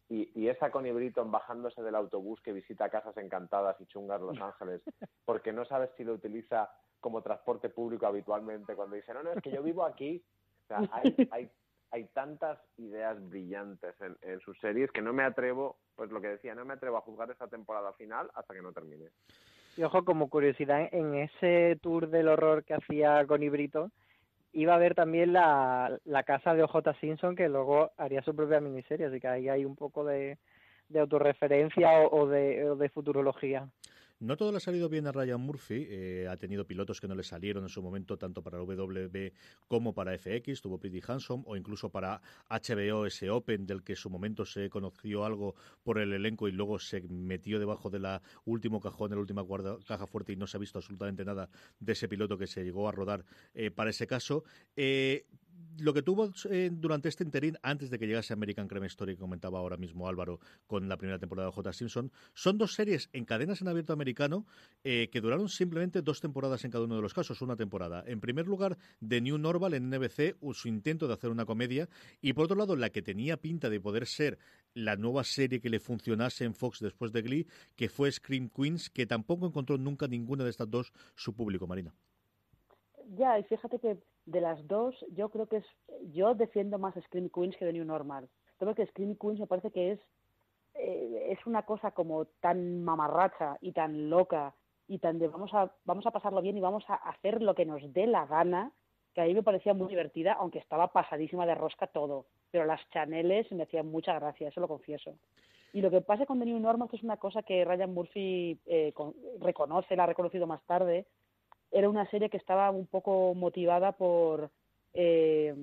Y, y esa Connie Britton bajándose del autobús que visita casas encantadas y chungas Los Ángeles, porque no sabes si lo utiliza como transporte público habitualmente, cuando dice, no, no, es que yo vivo aquí. Hay, hay, hay tantas ideas brillantes en, en sus series que no me atrevo, pues lo que decía, no me atrevo a juzgar esta temporada final hasta que no termine. Y ojo, como curiosidad, en ese tour del horror que hacía Connie Brito, iba a haber también la, la casa de OJ Simpson, que luego haría su propia miniserie, así que ahí hay un poco de, de autorreferencia o, o de, o de futurología. No todo le ha salido bien a Ryan Murphy. eh, ha tenido pilotos que no le salieron en su momento, tanto para WB como para FX. Tuvo Pretty Handsome o incluso para HBO ese Open, del que en su momento se conoció algo por el elenco y luego se metió debajo de la último cajón, la última guarda- caja fuerte y no se ha visto absolutamente nada de ese piloto que se llegó a rodar eh, para ese caso. Eh, lo que tuvo eh, durante este interín, antes de que llegase American Crime Story, que comentaba ahora mismo Álvaro con la primera temporada de J. Simpson, son dos series en cadenas en abierto americano eh, que duraron simplemente dos temporadas en cada uno de los casos, una temporada. En primer lugar, The New Normal en NBC, su intento de hacer una comedia, y por otro lado, la que tenía pinta de poder ser la nueva serie que le funcionase en Fox después de Glee, que fue Scream Queens, que tampoco encontró nunca ninguna de estas dos su público, Marina. Ya, y fíjate que de las dos, yo creo que es. Yo defiendo más Scream Queens que The New Normal. Creo que Scream Queens me parece que es. eh, es una cosa como tan mamarracha y tan loca y tan de vamos a, vamos a pasarlo bien y vamos a hacer lo que nos dé la gana, que a mí me parecía muy divertida, aunque estaba pasadísima de rosca todo. Pero las chaneles me hacían mucha gracia, eso lo confieso. Y lo que pasa con The New Normal, que es una cosa que Ryan Murphy eh, con- reconoce, la ha reconocido más tarde, era una serie que estaba un poco motivada por eh,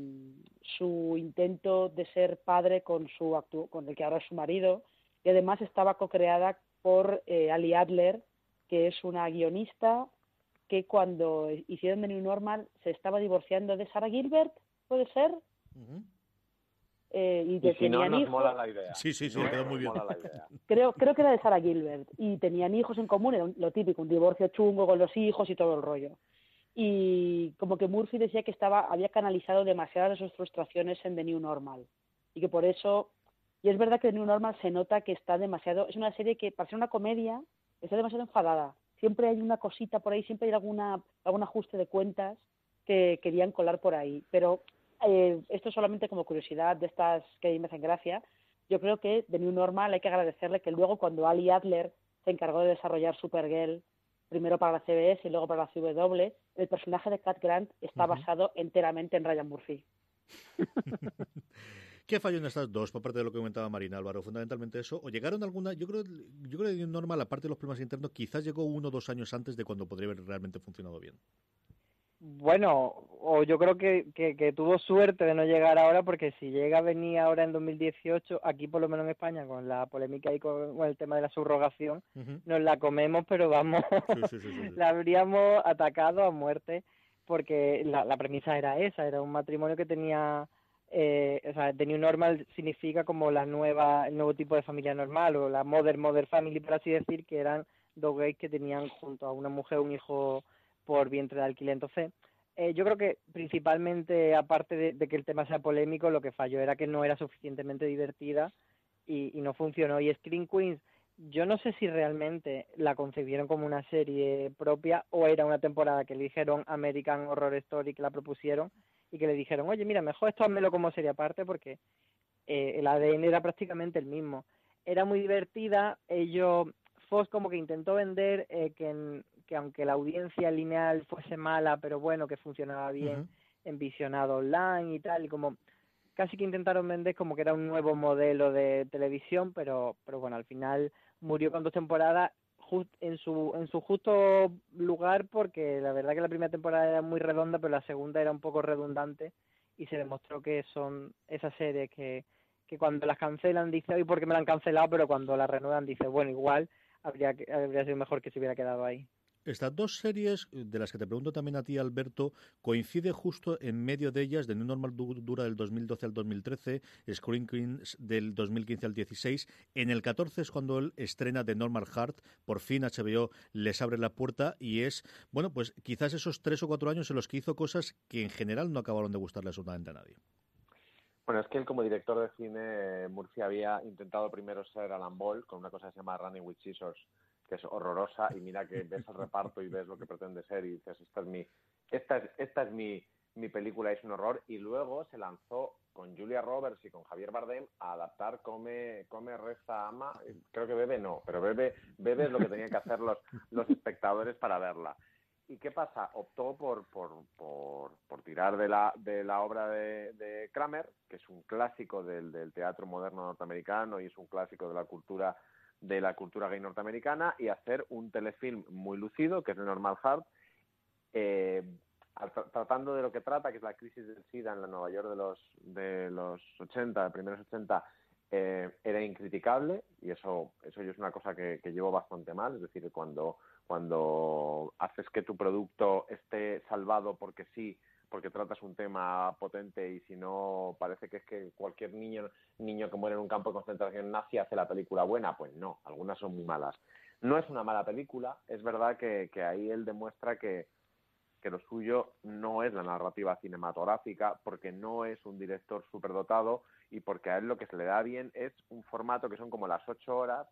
su intento de ser padre con su con el que ahora es su marido y además estaba co-creada por eh, Ali Adler que es una guionista que cuando hicieron The New Normal se estaba divorciando de Sarah Gilbert, ¿puede ser? Eh, y, Y si no, tenían nos hijos. mola la idea. Sí, sí, sí, No quedó muy bien. mola la idea. Creo, creo que era de Sarah Gilbert. Y tenían hijos en común, era lo típico, un divorcio chungo con los hijos y todo el rollo. Y como que Murphy decía que estaba, había canalizado demasiadas de sus frustraciones en The New Normal. Y que por eso, y es verdad que The New Normal se nota que está demasiado, es una serie que para ser una comedia está demasiado enfadada. Siempre hay una cosita por ahí, siempre hay alguna, algún ajuste de cuentas que querían colar por ahí. Pero eh, esto solamente como curiosidad de estas que me hacen gracia. Yo creo que de New Normal hay que agradecerle que luego cuando Ali Adler se encargó de desarrollar Supergirl, primero para la CBS y luego para la CW, el personaje de Cat Grant está basado enteramente en Ryan Murphy. ¿Qué falló en estas dos, por parte de lo que comentaba Marina Álvaro? Fundamentalmente eso. ¿O llegaron alguna? Yo creo, yo creo que normal, aparte de los problemas internos, quizás llegó uno o dos años antes de cuando podría haber realmente funcionado bien. Bueno, o yo creo que, que, que tuvo suerte de no llegar ahora, porque si llega a venir ahora en 2018, aquí por lo menos en España, con la polémica y con, con el tema de la subrogación, nos la comemos, pero vamos, Sí, sí, sí, sí, sí. la habríamos atacado a muerte, porque la, la premisa era esa, era un matrimonio que tenía, eh, o sea, The New Normal significa como la nueva, el nuevo tipo de familia normal, o la Modern Mother Family, por así decir, que eran dos gays que tenían junto a una mujer un hijo por vientre de alquiler. Entonces, eh, yo creo que principalmente, aparte de, que el tema sea polémico, lo que falló era que no era suficientemente divertida y, y no funcionó. Y Screen Queens, yo no sé si realmente la concebieron como una serie propia o era una temporada que le dijeron American Horror Story, que la propusieron y que le dijeron, oye, mira, mejor esto házmelo como serie aparte porque eh, el ADN era prácticamente el mismo. Era muy divertida, ellos, Fox como que intentó vender eh, que, en- que aunque la audiencia lineal fuese mala, pero bueno, que funcionaba bien Ujú. en visionado online y tal, y como casi que intentaron vender como que era un nuevo modelo de televisión, pero, pero bueno, al final murió con dos temporadas jus- en su en su justo lugar porque la verdad que la primera temporada era muy redonda, pero la segunda era un poco redundante y se demostró que son esas series que, que cuando las cancelan dice, hoy porque me la han cancelado, pero cuando la renuevan dice, bueno, igual habría, que- habría sido mejor que se hubiera quedado ahí. Estas dos series, eh, de las que te pregunto también a ti, Alberto, coincide justo en medio de ellas, de New Normal du- dura del 2012 al 2013, Screen Queens del 2015 al 16. En el 14 es cuando él estrena The Normal Heart. Por fin HBO les abre la puerta y es, bueno, pues quizás esos tres o cuatro años en los que hizo cosas que en general no acabaron de gustarle absolutamente a nadie. Bueno, es que él como director de cine, Murphy había intentado primero ser Alan Ball con una cosa que se llama Running with Scissors, que es horrorosa, y mira que ves el reparto y ves lo que pretende ser y dices, esta es mi, esta es, esta es mi, mi película, es un horror, y luego se lanzó con Julia Roberts y con Javier Bardem a adaptar Come, come Reza, Ama, creo que Bebe no, pero Bebe, Bebe es lo que tenían que hacer los, los espectadores para verla. ¿Y qué pasa? Optó por, por, por, por tirar de la, de la obra de, de Kramer, que es un clásico del, del teatro moderno norteamericano y es un clásico de la cultura de la cultura gay norteamericana, y hacer un telefilm muy lucido, que es The Normal Heart, eh, tratando de lo que trata, que es la crisis del SIDA en la Nueva York de los, de los 80, de primeros 80, eh, era incriticable y eso, eso yo es una cosa que, que llevo bastante mal, es decir, cuando, cuando haces que tu producto esté salvado porque sí, porque tratas un tema potente y si no parece que es que cualquier niño niño que muere en un campo de concentración nazi hace la película buena, pues no, algunas son muy malas. No es una mala película, es verdad que, ahí él demuestra que, que lo suyo no es la narrativa cinematográfica, porque no es un director superdotado y porque a él lo que se le da bien es un formato que son como las ocho horas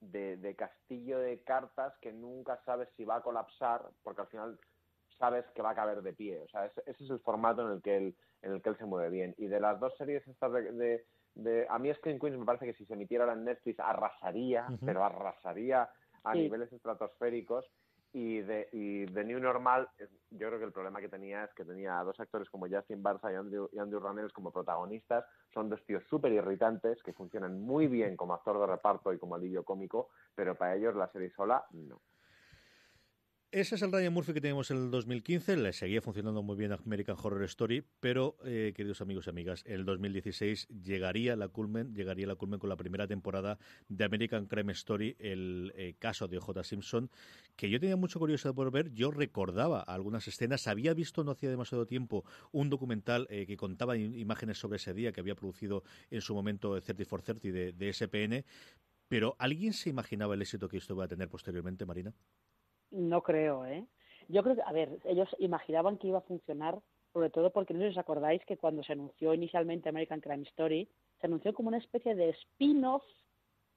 de, de castillo de cartas que nunca sabes si va a colapsar, porque al final sabes que va a caber de pie. O sea, ese, ese es el formato en el que él, en el que él se mueve bien. Y de las dos series estas de, de, de- a mí Screen Queens me parece que si se emitiera ahora en Netflix arrasaría, pero arrasaría a Sí. niveles estratosféricos y de, y de New Normal, yo creo que el problema que tenía es que tenía a dos actores como Justin Barça y Andrew, y Andrew Rannells como protagonistas. Son dos tíos súper irritantes que funcionan muy bien como actor de reparto y como alivio cómico, pero para ellos la serie sola no. Ese es el Ryan Murphy que teníamos en el 2015, le seguía funcionando muy bien American Horror Story, pero, eh, queridos amigos y amigas, en el 2016 llegaría la culmen, llegaría la culmen con la primera temporada de American Crime Story, el eh, caso de O.J. Simpson, que yo tenía mucha curiosidad por ver, yo recordaba algunas escenas, había visto no hacía demasiado tiempo un documental eh, que contaba imágenes sobre ese día que había producido en su momento 30 de, de SPN, pero ¿alguien se imaginaba el éxito que esto iba a tener posteriormente, Marina? No creo, ¿eh? Yo creo que, a ver, ellos imaginaban que iba a funcionar, sobre todo porque no sé si os acordáis que cuando se anunció inicialmente American Crime Story, se anunció como una especie de spin-off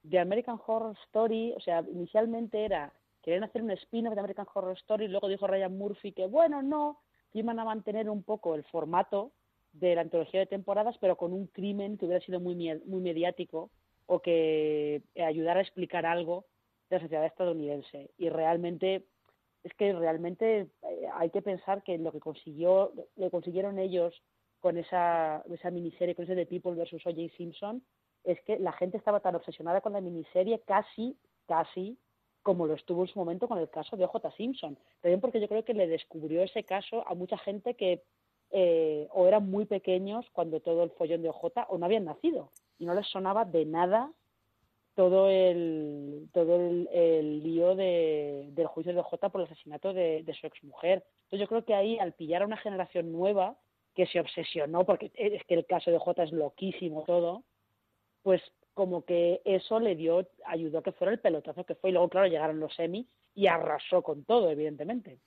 de American Horror Story, o sea, inicialmente era, querían hacer un spin-off de American Horror Story, luego dijo Ryan Murphy que, bueno, no, que iban a mantener un poco el formato de la antología de temporadas, pero con un crimen que hubiera sido muy, muy mediático o que ayudara a explicar algo de la sociedad estadounidense. Y realmente, es que realmente eh, hay que pensar que lo que consiguió, lo consiguieron ellos con esa, esa miniserie, con ese de People versus O.J. Simpson, es que la gente estaba tan obsesionada con la miniserie casi, casi como lo estuvo en su momento con el caso de O.J. Simpson. También porque yo creo que le descubrió ese caso a mucha gente que eh, o eran muy pequeños cuando todo el follón de OJ o no habían nacido y no les sonaba de nada todo el todo el, lío de, del juicio de J por el asesinato de, su exmujer. Entonces yo creo que ahí al pillar a una generación nueva que se obsesionó, porque es que el caso de J es loquísimo todo, pues como que eso le dio, ayudó a que fuera el pelotazo que fue. Y luego, claro, llegaron los semi y arrasó con todo, evidentemente.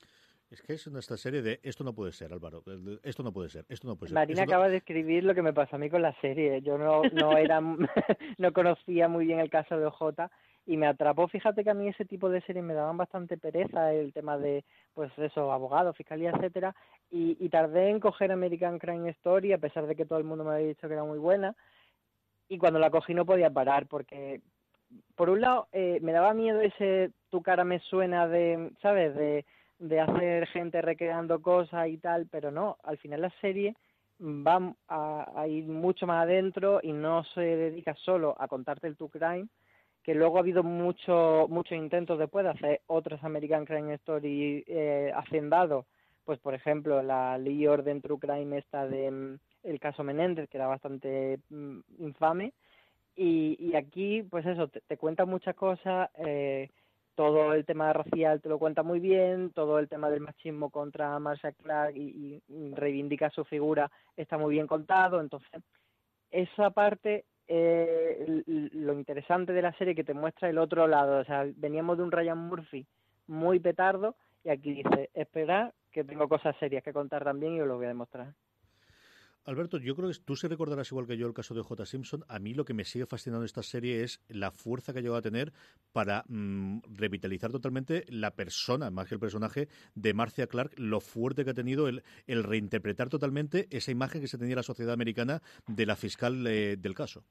Es que es nuestra serie de esto no puede ser, Álvaro. Esto no puede ser, esto no puede ser. Marina acaba de escribir lo que me pasó a mí con la serie. Yo no, no era, no conocía muy bien el caso de OJ y me atrapó. Fíjate que a mí ese tipo de series me daban bastante pereza, el tema de, pues eso, abogados, fiscalía, etcétera, y, y tardé en coger American Crime Story, a pesar de que todo el mundo me había dicho que era muy buena. Y cuando la cogí no podía parar, porque por un lado eh, me daba miedo ese tu cara me suena de, ¿sabes? De de hacer gente recreando cosas y tal, pero no, al final la serie va a, ir mucho más adentro y no se dedica solo a contarte el True Crime, que luego ha habido muchos muchos intentos después de hacer otras American Crime Story eh, hacendados, pues por ejemplo la Lee Orden True Crime esta de mm, el caso Menéndez, que era bastante mm, infame, y, y aquí pues eso, te, cuenta muchas cosas, eh, todo el tema racial te lo cuenta muy bien, todo el tema del machismo contra Marcia Clark y, reivindica su figura está muy bien contado, entonces esa parte eh, lo interesante de la serie que te muestra el otro lado, o sea, veníamos de un Ryan Murphy muy petardo y aquí dice, espera que tengo cosas serias que contar también y os lo voy a demostrar. Alberto, yo creo que tú se recordarás igual que yo el caso de J. Simpson. A mí lo que me sigue fascinando esta serie es la fuerza que ha llegado a tener para mm, revitalizar totalmente la persona, más que el personaje, de Marcia Clark, lo fuerte que ha tenido el, reinterpretar totalmente esa imagen que se tenía en la sociedad americana de la fiscal eh, del caso.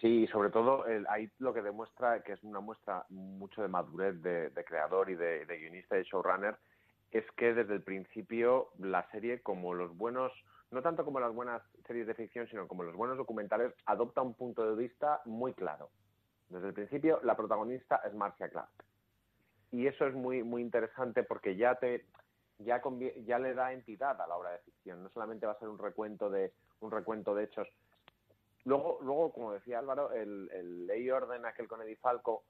Sí, sobre todo ahí lo que demuestra que es una muestra mucho de madurez de, creador y de, de guionista y showrunner es que desde el principio la serie, como los buenos, no tanto como las buenas series de ficción, sino como los buenos documentales, adopta un punto de vista muy claro. Desde el principio, la protagonista es Marcia Clark. Y eso es muy, muy interesante porque ya te ya, ya le da entidad a la obra de ficción. No solamente va a ser un recuento de, un recuento de hechos. Luego, luego como decía Álvaro, el, el ley orden aquel con Eddie Falco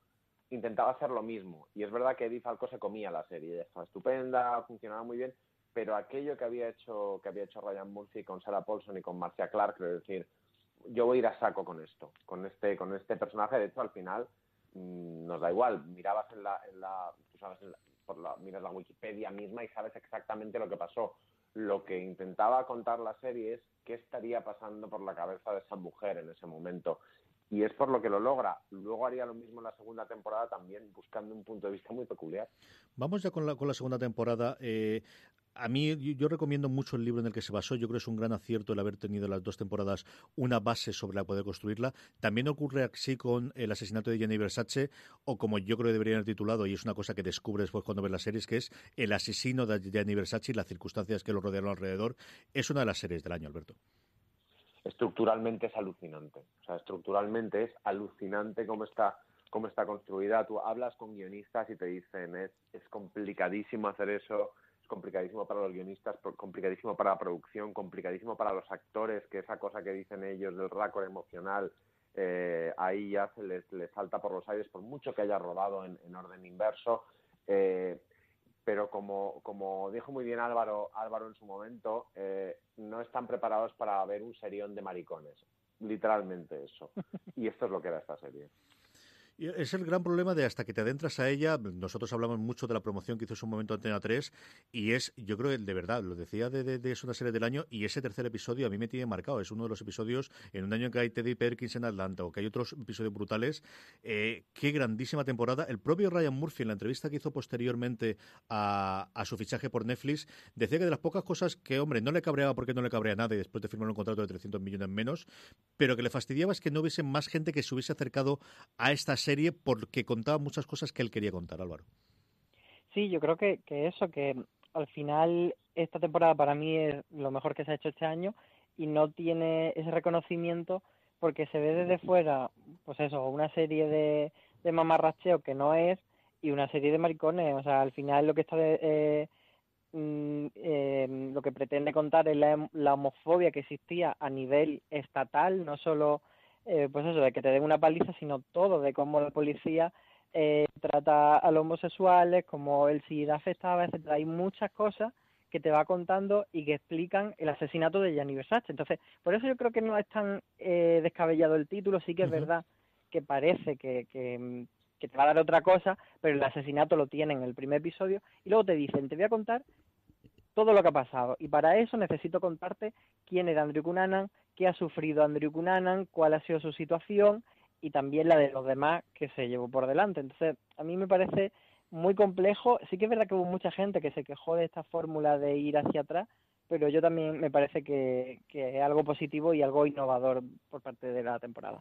intentaba hacer lo mismo. Y es verdad que Eddie Falco se comía la serie, estaba estupenda, funcionaba muy bien, pero aquello que había hecho que había hecho Ryan Murphy con Sarah Paulson y con Marcia Clark, es decir, yo voy a ir a saco con esto, con este con este personaje, de hecho al final mm, nos da igual, mirabas en la, en la sabes, por la, miras la Wikipedia misma y sabes exactamente lo que pasó. Lo que intentaba contar la serie es qué estaría pasando por la cabeza de esa mujer en ese momento y es por lo que lo logra. Luego haría lo mismo en la segunda temporada también, buscando un punto de vista muy peculiar. Vamos ya con la, con la segunda temporada. Eh, a mí yo, recomiendo mucho el libro en el que se basó. Yo creo que es un gran acierto el haber tenido las dos temporadas una base sobre la poder construirla. También ocurre así con el asesinato de Jenny Versace, o como yo creo que debería haber titulado, y es una cosa que descubres después cuando ves las series, que es el asesino de Jenny Versace y las circunstancias que lo rodearon alrededor. Es una de las series del año, Alberto estructuralmente es alucinante. O sea, estructuralmente es alucinante cómo está cómo está construida. Tú hablas con guionistas y te dicen, es, complicadísimo hacer eso, es complicadísimo para los guionistas, complicadísimo para la producción, complicadísimo para los actores, que esa cosa que dicen ellos del récord emocional, eh, ahí ya se les, les, salta por los aires, por mucho que haya rodado en, en orden inverso. Eh, pero como, como dijo muy bien Álvaro, Álvaro en su momento, eh, no están preparados para ver un serión de maricones. Literalmente eso. Y esto es lo que era esta serie. Es el gran problema de hasta que te adentras a ella. Nosotros hablamos mucho de la promoción que hizo en su momento Antena 3 y es, yo creo, de verdad, lo decía de, de, es una serie del año y ese tercer episodio a mí me tiene marcado. Es uno de los episodios en un año en que hay Teddy Perkins en Atlanta o que hay otros episodios brutales. Eh, qué grandísima temporada. El propio Ryan Murphy, en la entrevista que hizo posteriormente a, a, su fichaje por Netflix, decía que de las pocas cosas que, hombre, no le cabreaba porque no le cabrea nada y después de firmar un contrato de 300 millones menos, pero que le fastidiaba es que no hubiese más gente que se hubiese acercado a esta serie serie porque contaba muchas cosas que él quería contar, Álvaro. Sí, yo creo que, que eso, que al final esta temporada para mí es lo mejor que se ha hecho este año y no tiene ese reconocimiento porque se ve desde fuera, pues eso, una serie de, de mamarracheo que no es y una serie de maricones. O sea, al final lo que está de, eh, mm, eh, lo que pretende contar es la, la, homofobia que existía a nivel estatal, no solo eh, pues eso, de que te den una paliza, sino todo, de cómo la policía eh, trata a los homosexuales, cómo el SIDA afectaba, etcétera. Hay muchas cosas que te va contando y que explican el asesinato de Gianni Versace. Entonces, por eso yo creo que no es tan eh, descabellado el título, sí que es verdad que parece que, que, que te va a dar otra cosa, pero el asesinato lo tiene en el primer episodio y luego te dicen, te voy a contar todo lo que ha pasado. Y para eso necesito contarte quién era Andrew Cunanan, qué ha sufrido Andrew Cunanan, cuál ha sido su situación y también la de los demás que se llevó por delante. Entonces, a mí me parece muy complejo. Sí que es verdad que hubo mucha gente que se quejó de esta fórmula de ir hacia atrás, pero yo también me parece que, que es algo positivo y algo innovador por parte de la temporada.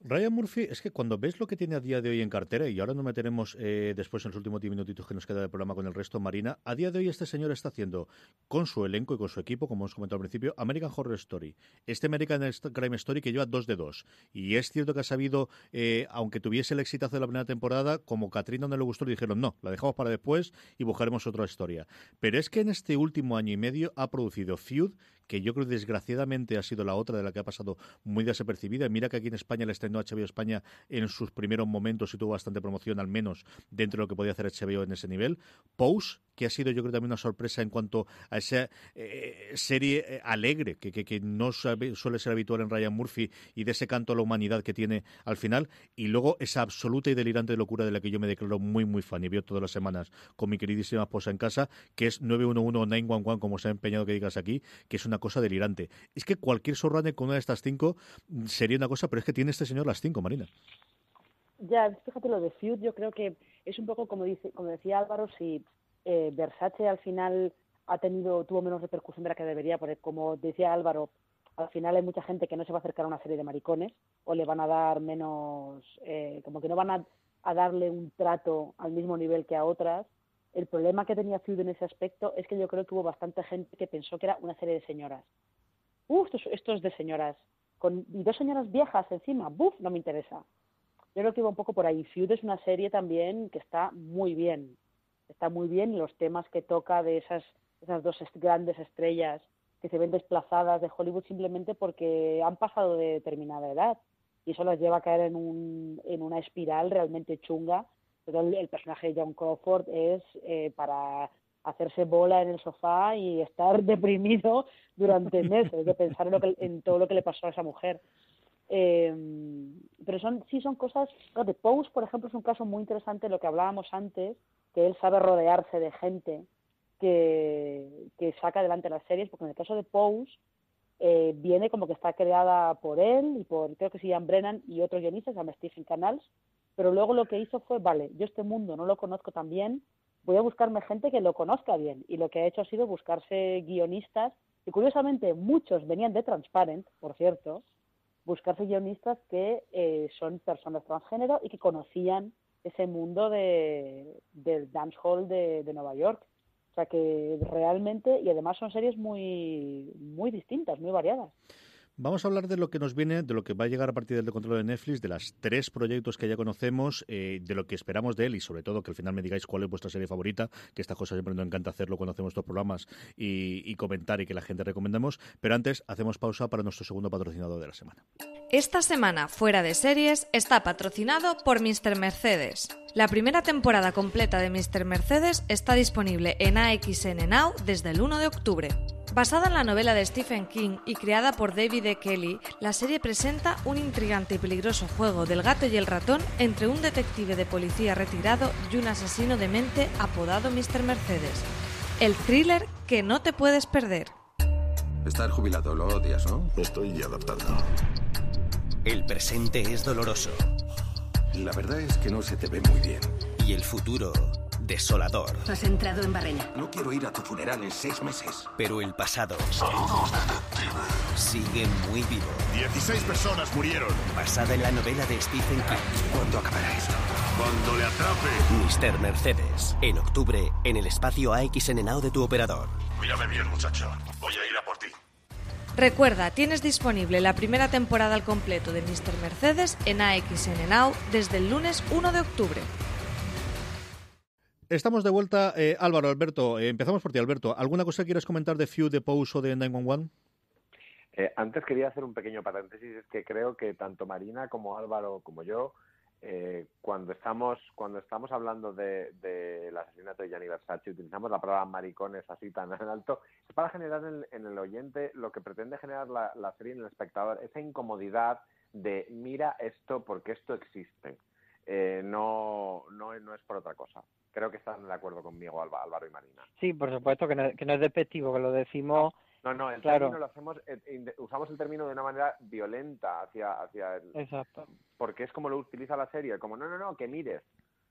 Ryan Murphy, es que cuando ves lo que tiene a día de hoy en cartera, y ahora no meteremos eh, después en los últimos 10 minutitos que nos queda del programa con el resto, Marina, a día de hoy este señor está haciendo con su elenco y con su equipo, como hemos comentado al principio, American Horror Story. Este American Crime Story que lleva dos de dos. Y es cierto que ha sabido, eh, aunque tuviese el exitazo de la primera temporada, como Katrina no le gustó, le dijeron no, la dejamos para después y buscaremos otra historia. Pero es que en este último año y medio ha producido Feud, que yo creo desgraciadamente ha sido la otra de la que ha pasado muy desapercibida. Mira que aquí en España le estrenó HBO España en sus primeros momentos y tuvo bastante promoción, al menos dentro de lo que podía hacer HBO en ese nivel. Pose, que ha sido yo creo también una sorpresa en cuanto a esa eh, serie eh, alegre que, que, que, no suele ser habitual en Ryan Murphy y de ese canto a la humanidad que tiene al final y luego esa absoluta y delirante locura de la que yo me declaro muy muy fan y veo todas las semanas con mi queridísima esposa en casa que es 911 911 como se ha empeñado que digas aquí que es una cosa delirante es que cualquier showrunner con una de estas cinco mm, sería una cosa pero es que tiene este señor las cinco Marina ya fíjate lo de Feud yo creo que es un poco como dice como decía Álvaro si eh, Versace al final ha tenido tuvo menos repercusión de la que debería, porque como decía Álvaro, al final hay mucha gente que no se va a acercar a una serie de maricones o le van a dar menos, eh, como que no van a, a, darle un trato al mismo nivel que a otras. El problema que tenía Feud en ese aspecto es que yo creo que hubo bastante gente que pensó que era una serie de señoras. Uf, esto, es, de señoras. Con, y dos señoras viejas encima. Buf, no me interesa. Yo creo que iba un poco por ahí. Feud es una serie también que está muy bien está muy bien los temas que toca de esas, dos grandes estrellas que se ven desplazadas de Hollywood simplemente porque han pasado de determinada edad y eso las lleva a caer un, en una espiral realmente chunga. Pero el, el personaje de John Crawford es eh, para hacerse bola en el sofá y estar deprimido durante meses de pensar en, lo que, en todo lo que le pasó a esa mujer. Eh, pero son sí son cosas. de Pose, por ejemplo, es un caso muy interesante, lo que hablábamos antes, que él sabe rodearse de gente que, que saca adelante las series, porque en el caso de Pose eh, viene como que está creada por él y por, creo que sí, Ian Brennan y otros guionistas, se llama Stephen Canals, pero luego lo que hizo fue, vale, yo este mundo no lo conozco tan bien, voy a buscarme gente que lo conozca bien. Y lo que ha hecho ha sido buscarse guionistas, y curiosamente muchos venían de Transparent, por cierto, buscarse guionistas que eh, son personas transgénero y que conocían ese mundo de, del dancehall de, de Nueva York. O sea que realmente, y además son series muy, muy distintas, muy variadas. Vamos a hablar de lo que nos viene, de lo que va a llegar a partir del control de Netflix, de las tres proyectos que ya conocemos, eh, de lo que esperamos de él y sobre todo que al final me digáis cuál es vuestra serie favorita, que esta cosa siempre nos encanta hacerlo cuando hacemos estos programas y, comentar y que la gente recomendemos. Pero antes hacemos pausa para nuestro segundo patrocinador de la semana. Esta semana, fuera de series, está patrocinado por Mr. Mercedes. La primera temporada completa de Mr. Mercedes está disponible en AXN Now desde el 1 de octubre. Basada en la novela de Stephen King y creada por David E. Kelly, la serie presenta un intrigante y peligroso juego del gato y el ratón entre un detective de policía retirado y un asesino de mente apodado Mr. Mercedes. El thriller que no te puedes perder. Estar jubilado lo odias, ¿no? Estoy adaptando. El presente es doloroso. La verdad es que no se te ve muy bien. Y el futuro desolador. Has entrado en barrena. No quiero ir a tu funeral en seis meses. Pero el pasado sigue muy vivo. 16 personas murieron. Basada en la novela de Stephen King. ¿Cuándo acabará esto? Cuando le atrape. Mr. Mercedes. En octubre, en el espacio AXN Now de tu operador. Mírame bien, muchacho. Voy a ir a por ti. Recuerda, tienes disponible la primera temporada al completo de Mr. Mercedes en AXN Now desde el lunes 1 de octubre. Estamos de vuelta. Eh, Álvaro, Alberto, eh, empezamos por ti, Alberto. ¿Alguna cosa quieres comentar de Few, de Pose o de 911? Eh, antes quería hacer un pequeño paréntesis, es que creo que tanto Marina como Álvaro como yo, eh, cuando estamos cuando estamos hablando del de, asesinato de Gianni Versace, utilizamos la palabra maricones así tan en alto, es para generar en, el oyente lo que pretende generar la serie en el espectador, esa incomodidad de mira esto porque esto existe. Eh, no, no, no es por otra cosa. Creo que están de acuerdo conmigo Alba, Álvaro y Marina. Sí, por supuesto que no, que no es despectivo, que lo decimos... No, no, el Claro. término lo hacemos, eh, usamos el término de una manera violenta hacia, hacia el, Exacto. porque es como lo utiliza la serie, como no, no, no, que mires,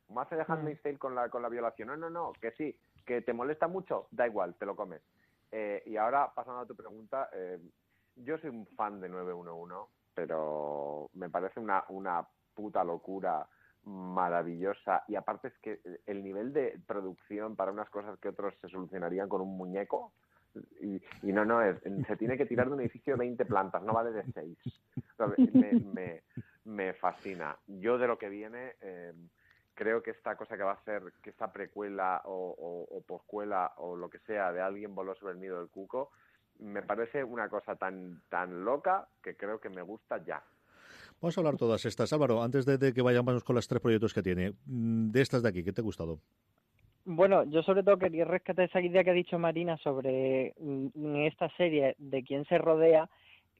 como hace de Handmaid's Tale con la, con la violación, no, no, no, que sí, que te molesta mucho, da igual, te lo comes. Eh, y ahora, pasando a tu pregunta, eh, yo soy un fan de 911, pero me parece una, una puta locura maravillosa y aparte es que el nivel de producción para unas cosas que otros se solucionarían con un muñeco y, no, no, es, se tiene que tirar de un edificio de 20 plantas, no vale de 6. Me, me, fascina. Yo de lo que viene, eh, creo que esta cosa que va a ser, que esta precuela o, o, o poscuela o lo que sea de alguien voló sobre el nido del cuco, me parece una cosa tan, tan loca que creo que me gusta ya. Vamos a hablar todas estas. Álvaro, antes de, que vayamos con los tres proyectos que tiene, mm, de estas de aquí, ¿qué te ha gustado? Bueno, yo sobre todo quería rescatar esa idea que ha dicho Marina sobre mm, esta serie de quién se rodea,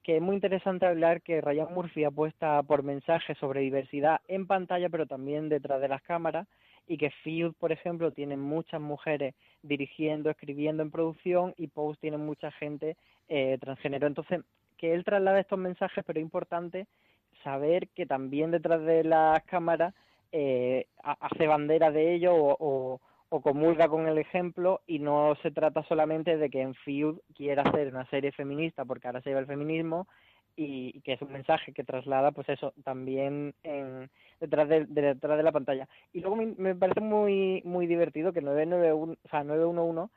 que es muy interesante hablar que Ryan Murphy apuesta por mensajes sobre diversidad en pantalla, pero también detrás de las cámaras, y que Field, por ejemplo, tiene muchas mujeres dirigiendo, escribiendo en producción, y Pose tiene mucha gente eh, transgénero. Entonces, que él traslada estos mensajes, pero es importante saber que también detrás de las cámaras eh, ha- hace bandera de ello o, o, comulga con el ejemplo y no se trata solamente de que en Field quiera hacer una serie feminista porque ahora se lleva el feminismo y, que es un mensaje que traslada pues eso también en, detrás de, de- detrás de la pantalla. Y luego me, me parece muy muy divertido que 991 o sea 911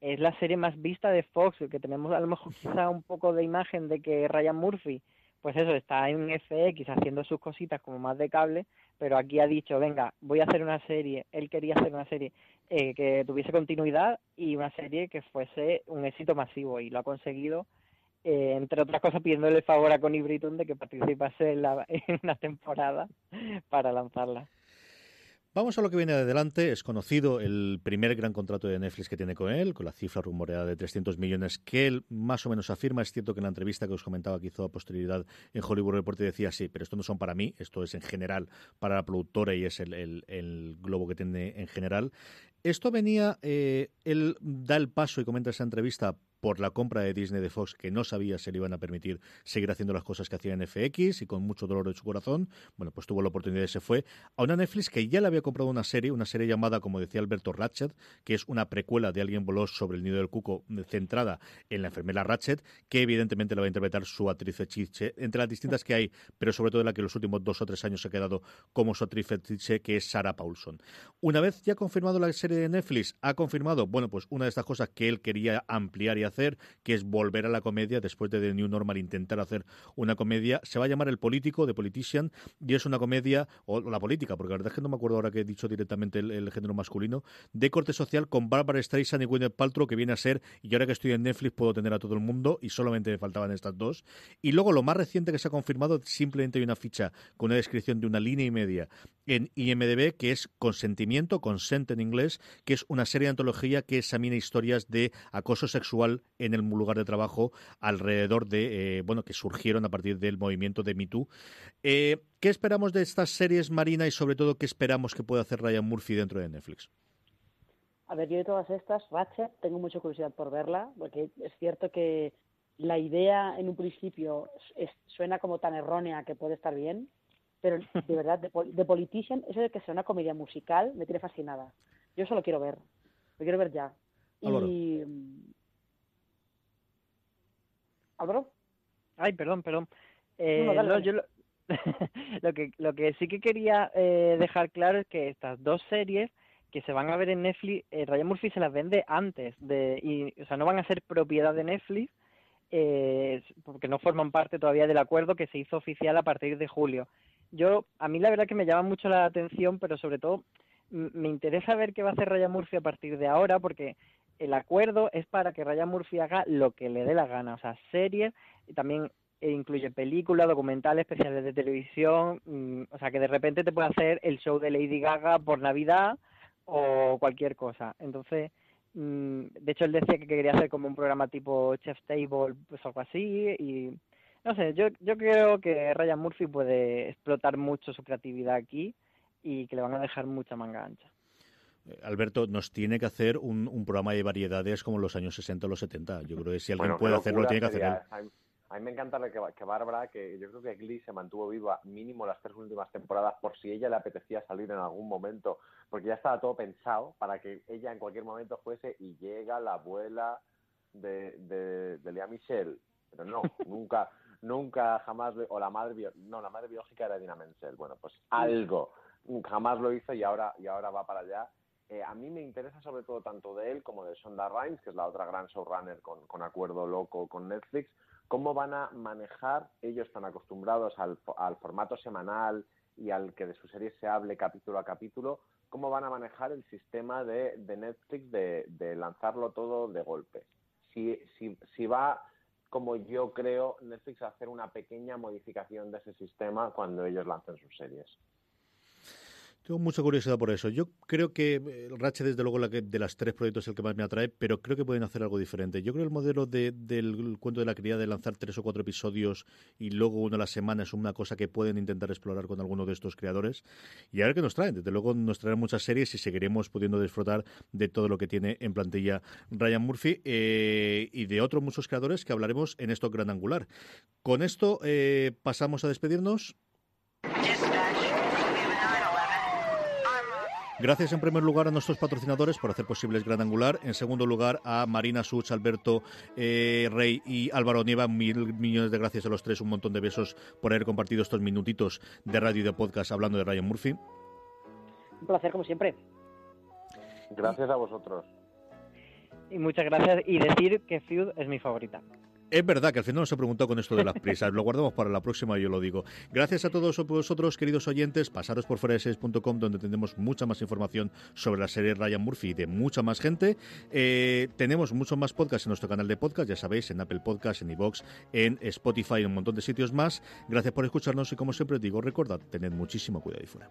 es la serie más vista de Fox que tenemos a lo mejor quizá un poco de imagen de que Ryan Murphy pues eso, está en FX haciendo sus cositas como más de cable, pero aquí ha dicho, venga, voy a hacer una serie, él quería hacer una serie eh, que tuviese continuidad y una serie que fuese un éxito masivo y lo ha conseguido, eh, entre otras cosas pidiéndole favor a Connie Britton de que participase en, la, en una temporada para lanzarla. Vamos a lo que viene de adelante. Es conocido el primer gran contrato de Netflix que tiene con él, con la cifra rumoreada de 300 millones que él más o menos afirma. Es cierto que en la entrevista que os comentaba que hizo a posterioridad en Hollywood Report decía sí, pero esto no son para mí, esto es en general para la productora y es el globo que tiene en general. Esto venía, eh, él da el paso y comenta esa entrevista por la compra de Disney de Fox, que no sabía si le iban a permitir seguir haciendo las cosas que hacía en FX y con mucho dolor en su corazón. Bueno, pues tuvo la oportunidad y se fue a una Netflix que ya le había comprado una serie, una serie llamada, como decía Alberto, Ratchet, que es una precuela de Alguien voló sobre el nido del cuco centrada en la enfermera Ratchet, que evidentemente la va a interpretar su actriz fetiche, entre las distintas que hay, pero sobre todo la que en los últimos dos o tres años se ha quedado como su actriz fetiche, que es Sarah Paulson. Una vez ya confirmado la serie de Netflix, ha confirmado, bueno, pues una de estas cosas que él quería ampliar y hacer hacer, que es volver a la comedia después de The New Normal intentar hacer una comedia. Se va a llamar El Político, de Politician, y es una comedia, o la política, porque la verdad es que no me acuerdo ahora que he dicho directamente el, género masculino, de corte social con Barbara Streisand y Gwyneth Paltrow, que viene a ser, y ahora que estoy en Netflix puedo tener a todo el mundo, y solamente me faltaban estas dos. Y luego lo más reciente que se ha confirmado, simplemente hay una ficha con una descripción de una línea y media en IMDB, que es Consentimiento, Consent en inglés, que es una serie de antología que examina historias de acoso sexual en el lugar de trabajo alrededor de, eh, bueno, que surgieron a partir del movimiento de Me Too. Eh, ¿Qué esperamos de estas series, Marina, y sobre todo qué esperamos que pueda hacer Ryan Murphy dentro de Netflix? A ver, yo de todas estas, Ratchet, tengo mucha curiosidad por verla, porque es cierto que la idea en un principio suena como tan errónea que puede estar bien, pero de verdad, de, Politician, eso de que sea una comedia musical me tiene fascinada. Yo solo quiero ver, lo quiero ver ya. Y... ¿Álvaro? Ay, perdón, perdón. Eh, yo lo, que, lo que sí que quería eh, dejar claro es que estas dos series que se van a ver en Netflix, eh, Ryan Murphy se las vende antes, de, y, o sea, no van a ser propiedad de Netflix, eh, porque no forman parte todavía del acuerdo que se hizo oficial a partir de julio yo, a mí la verdad que me llama mucho la atención, pero sobre todo me interesa ver qué va a hacer Ryan Murphy a partir de ahora, porque el acuerdo es para que Ryan Murphy haga lo que le dé la gana, o sea, series, y también incluye películas, documentales, especiales de televisión, mm, o sea, que de repente te puede hacer el show de Lady Gaga por Navidad o cualquier cosa. Entonces, mm, de hecho, él decía que quería hacer como un programa tipo Chef Table, pues algo así, y no sé, yo, yo creo que Ryan Murphy puede explotar mucho su creatividad aquí y que le van a dejar mucha manga ancha. Alberto, nos tiene que hacer un, un programa de variedades como en los años 60 o los 70. Yo creo que si alguien puede hacerlo, tiene que hacer él. A mí me encanta que, que Bárbara, que yo creo que Glee se mantuvo viva mínimo las tres últimas temporadas por si ella le apetecía salir en algún momento, porque ya estaba todo pensado para que ella en cualquier momento fuese y llega la abuela de, de, de Lea Michelle. Pero no, nunca, nunca jamás, o la madre, no, la madre biológica era Dina Menzel, bueno, pues algo, jamás lo hizo y ahora, y ahora va para allá. Eh, a mí me interesa sobre todo tanto de él como de Sonda Rhimes, que es la otra gran showrunner con, acuerdo loco con Netflix, cómo van a manejar, ellos están acostumbrados al, formato semanal y al que de su serie se hable capítulo a capítulo, cómo van a manejar el sistema de, de Netflix de, de lanzarlo todo de golpe. Si, si, si va como yo creo Netflix hacer una pequeña modificación de ese sistema cuando ellos lancen sus series. Tengo mucha curiosidad por eso. Yo creo que eh, Ratchet, desde luego, la que, de las tres proyectos es el que más me atrae, pero creo que pueden hacer algo diferente. Yo creo que el modelo del cuento de la criada de lanzar tres o cuatro episodios y luego uno a la semana es una cosa que pueden intentar explorar con alguno de estos creadores. Y a ver qué nos traen. Desde luego nos traerán muchas series y seguiremos pudiendo disfrutar de todo lo que tiene en plantilla Ryan Murphy eh, y de otros muchos creadores que hablaremos en esto Gran Angular. Con esto eh, pasamos a despedirnos. Gracias en primer lugar a nuestros patrocinadores por hacer posible Gran Angular. En segundo lugar a Marina Such, Alberto eh, Rey y Álvaro Nieva. Mil millones de gracias a los tres. Un montón de besos por haber compartido estos minutitos de radio y de podcast hablando de Ryan Murphy. Un placer como siempre. Gracias a vosotros. Y muchas gracias. Y decir que Feud es mi favorita. Es verdad que al final nos he preguntado con esto de las prisas. Lo guardamos para la próxima, yo lo digo. Gracias a todos vosotros, queridos oyentes. Pasaros por fueradeseries.com donde tendremos mucha más información sobre la serie Ryan Murphy y de mucha más gente. Eh, tenemos muchos más podcasts en nuestro canal de podcast, ya sabéis, en Apple Podcasts, en iVoox, en Spotify y un montón de sitios más. Gracias por escucharnos y como siempre digo, recordad, tened muchísimo cuidado y fuera.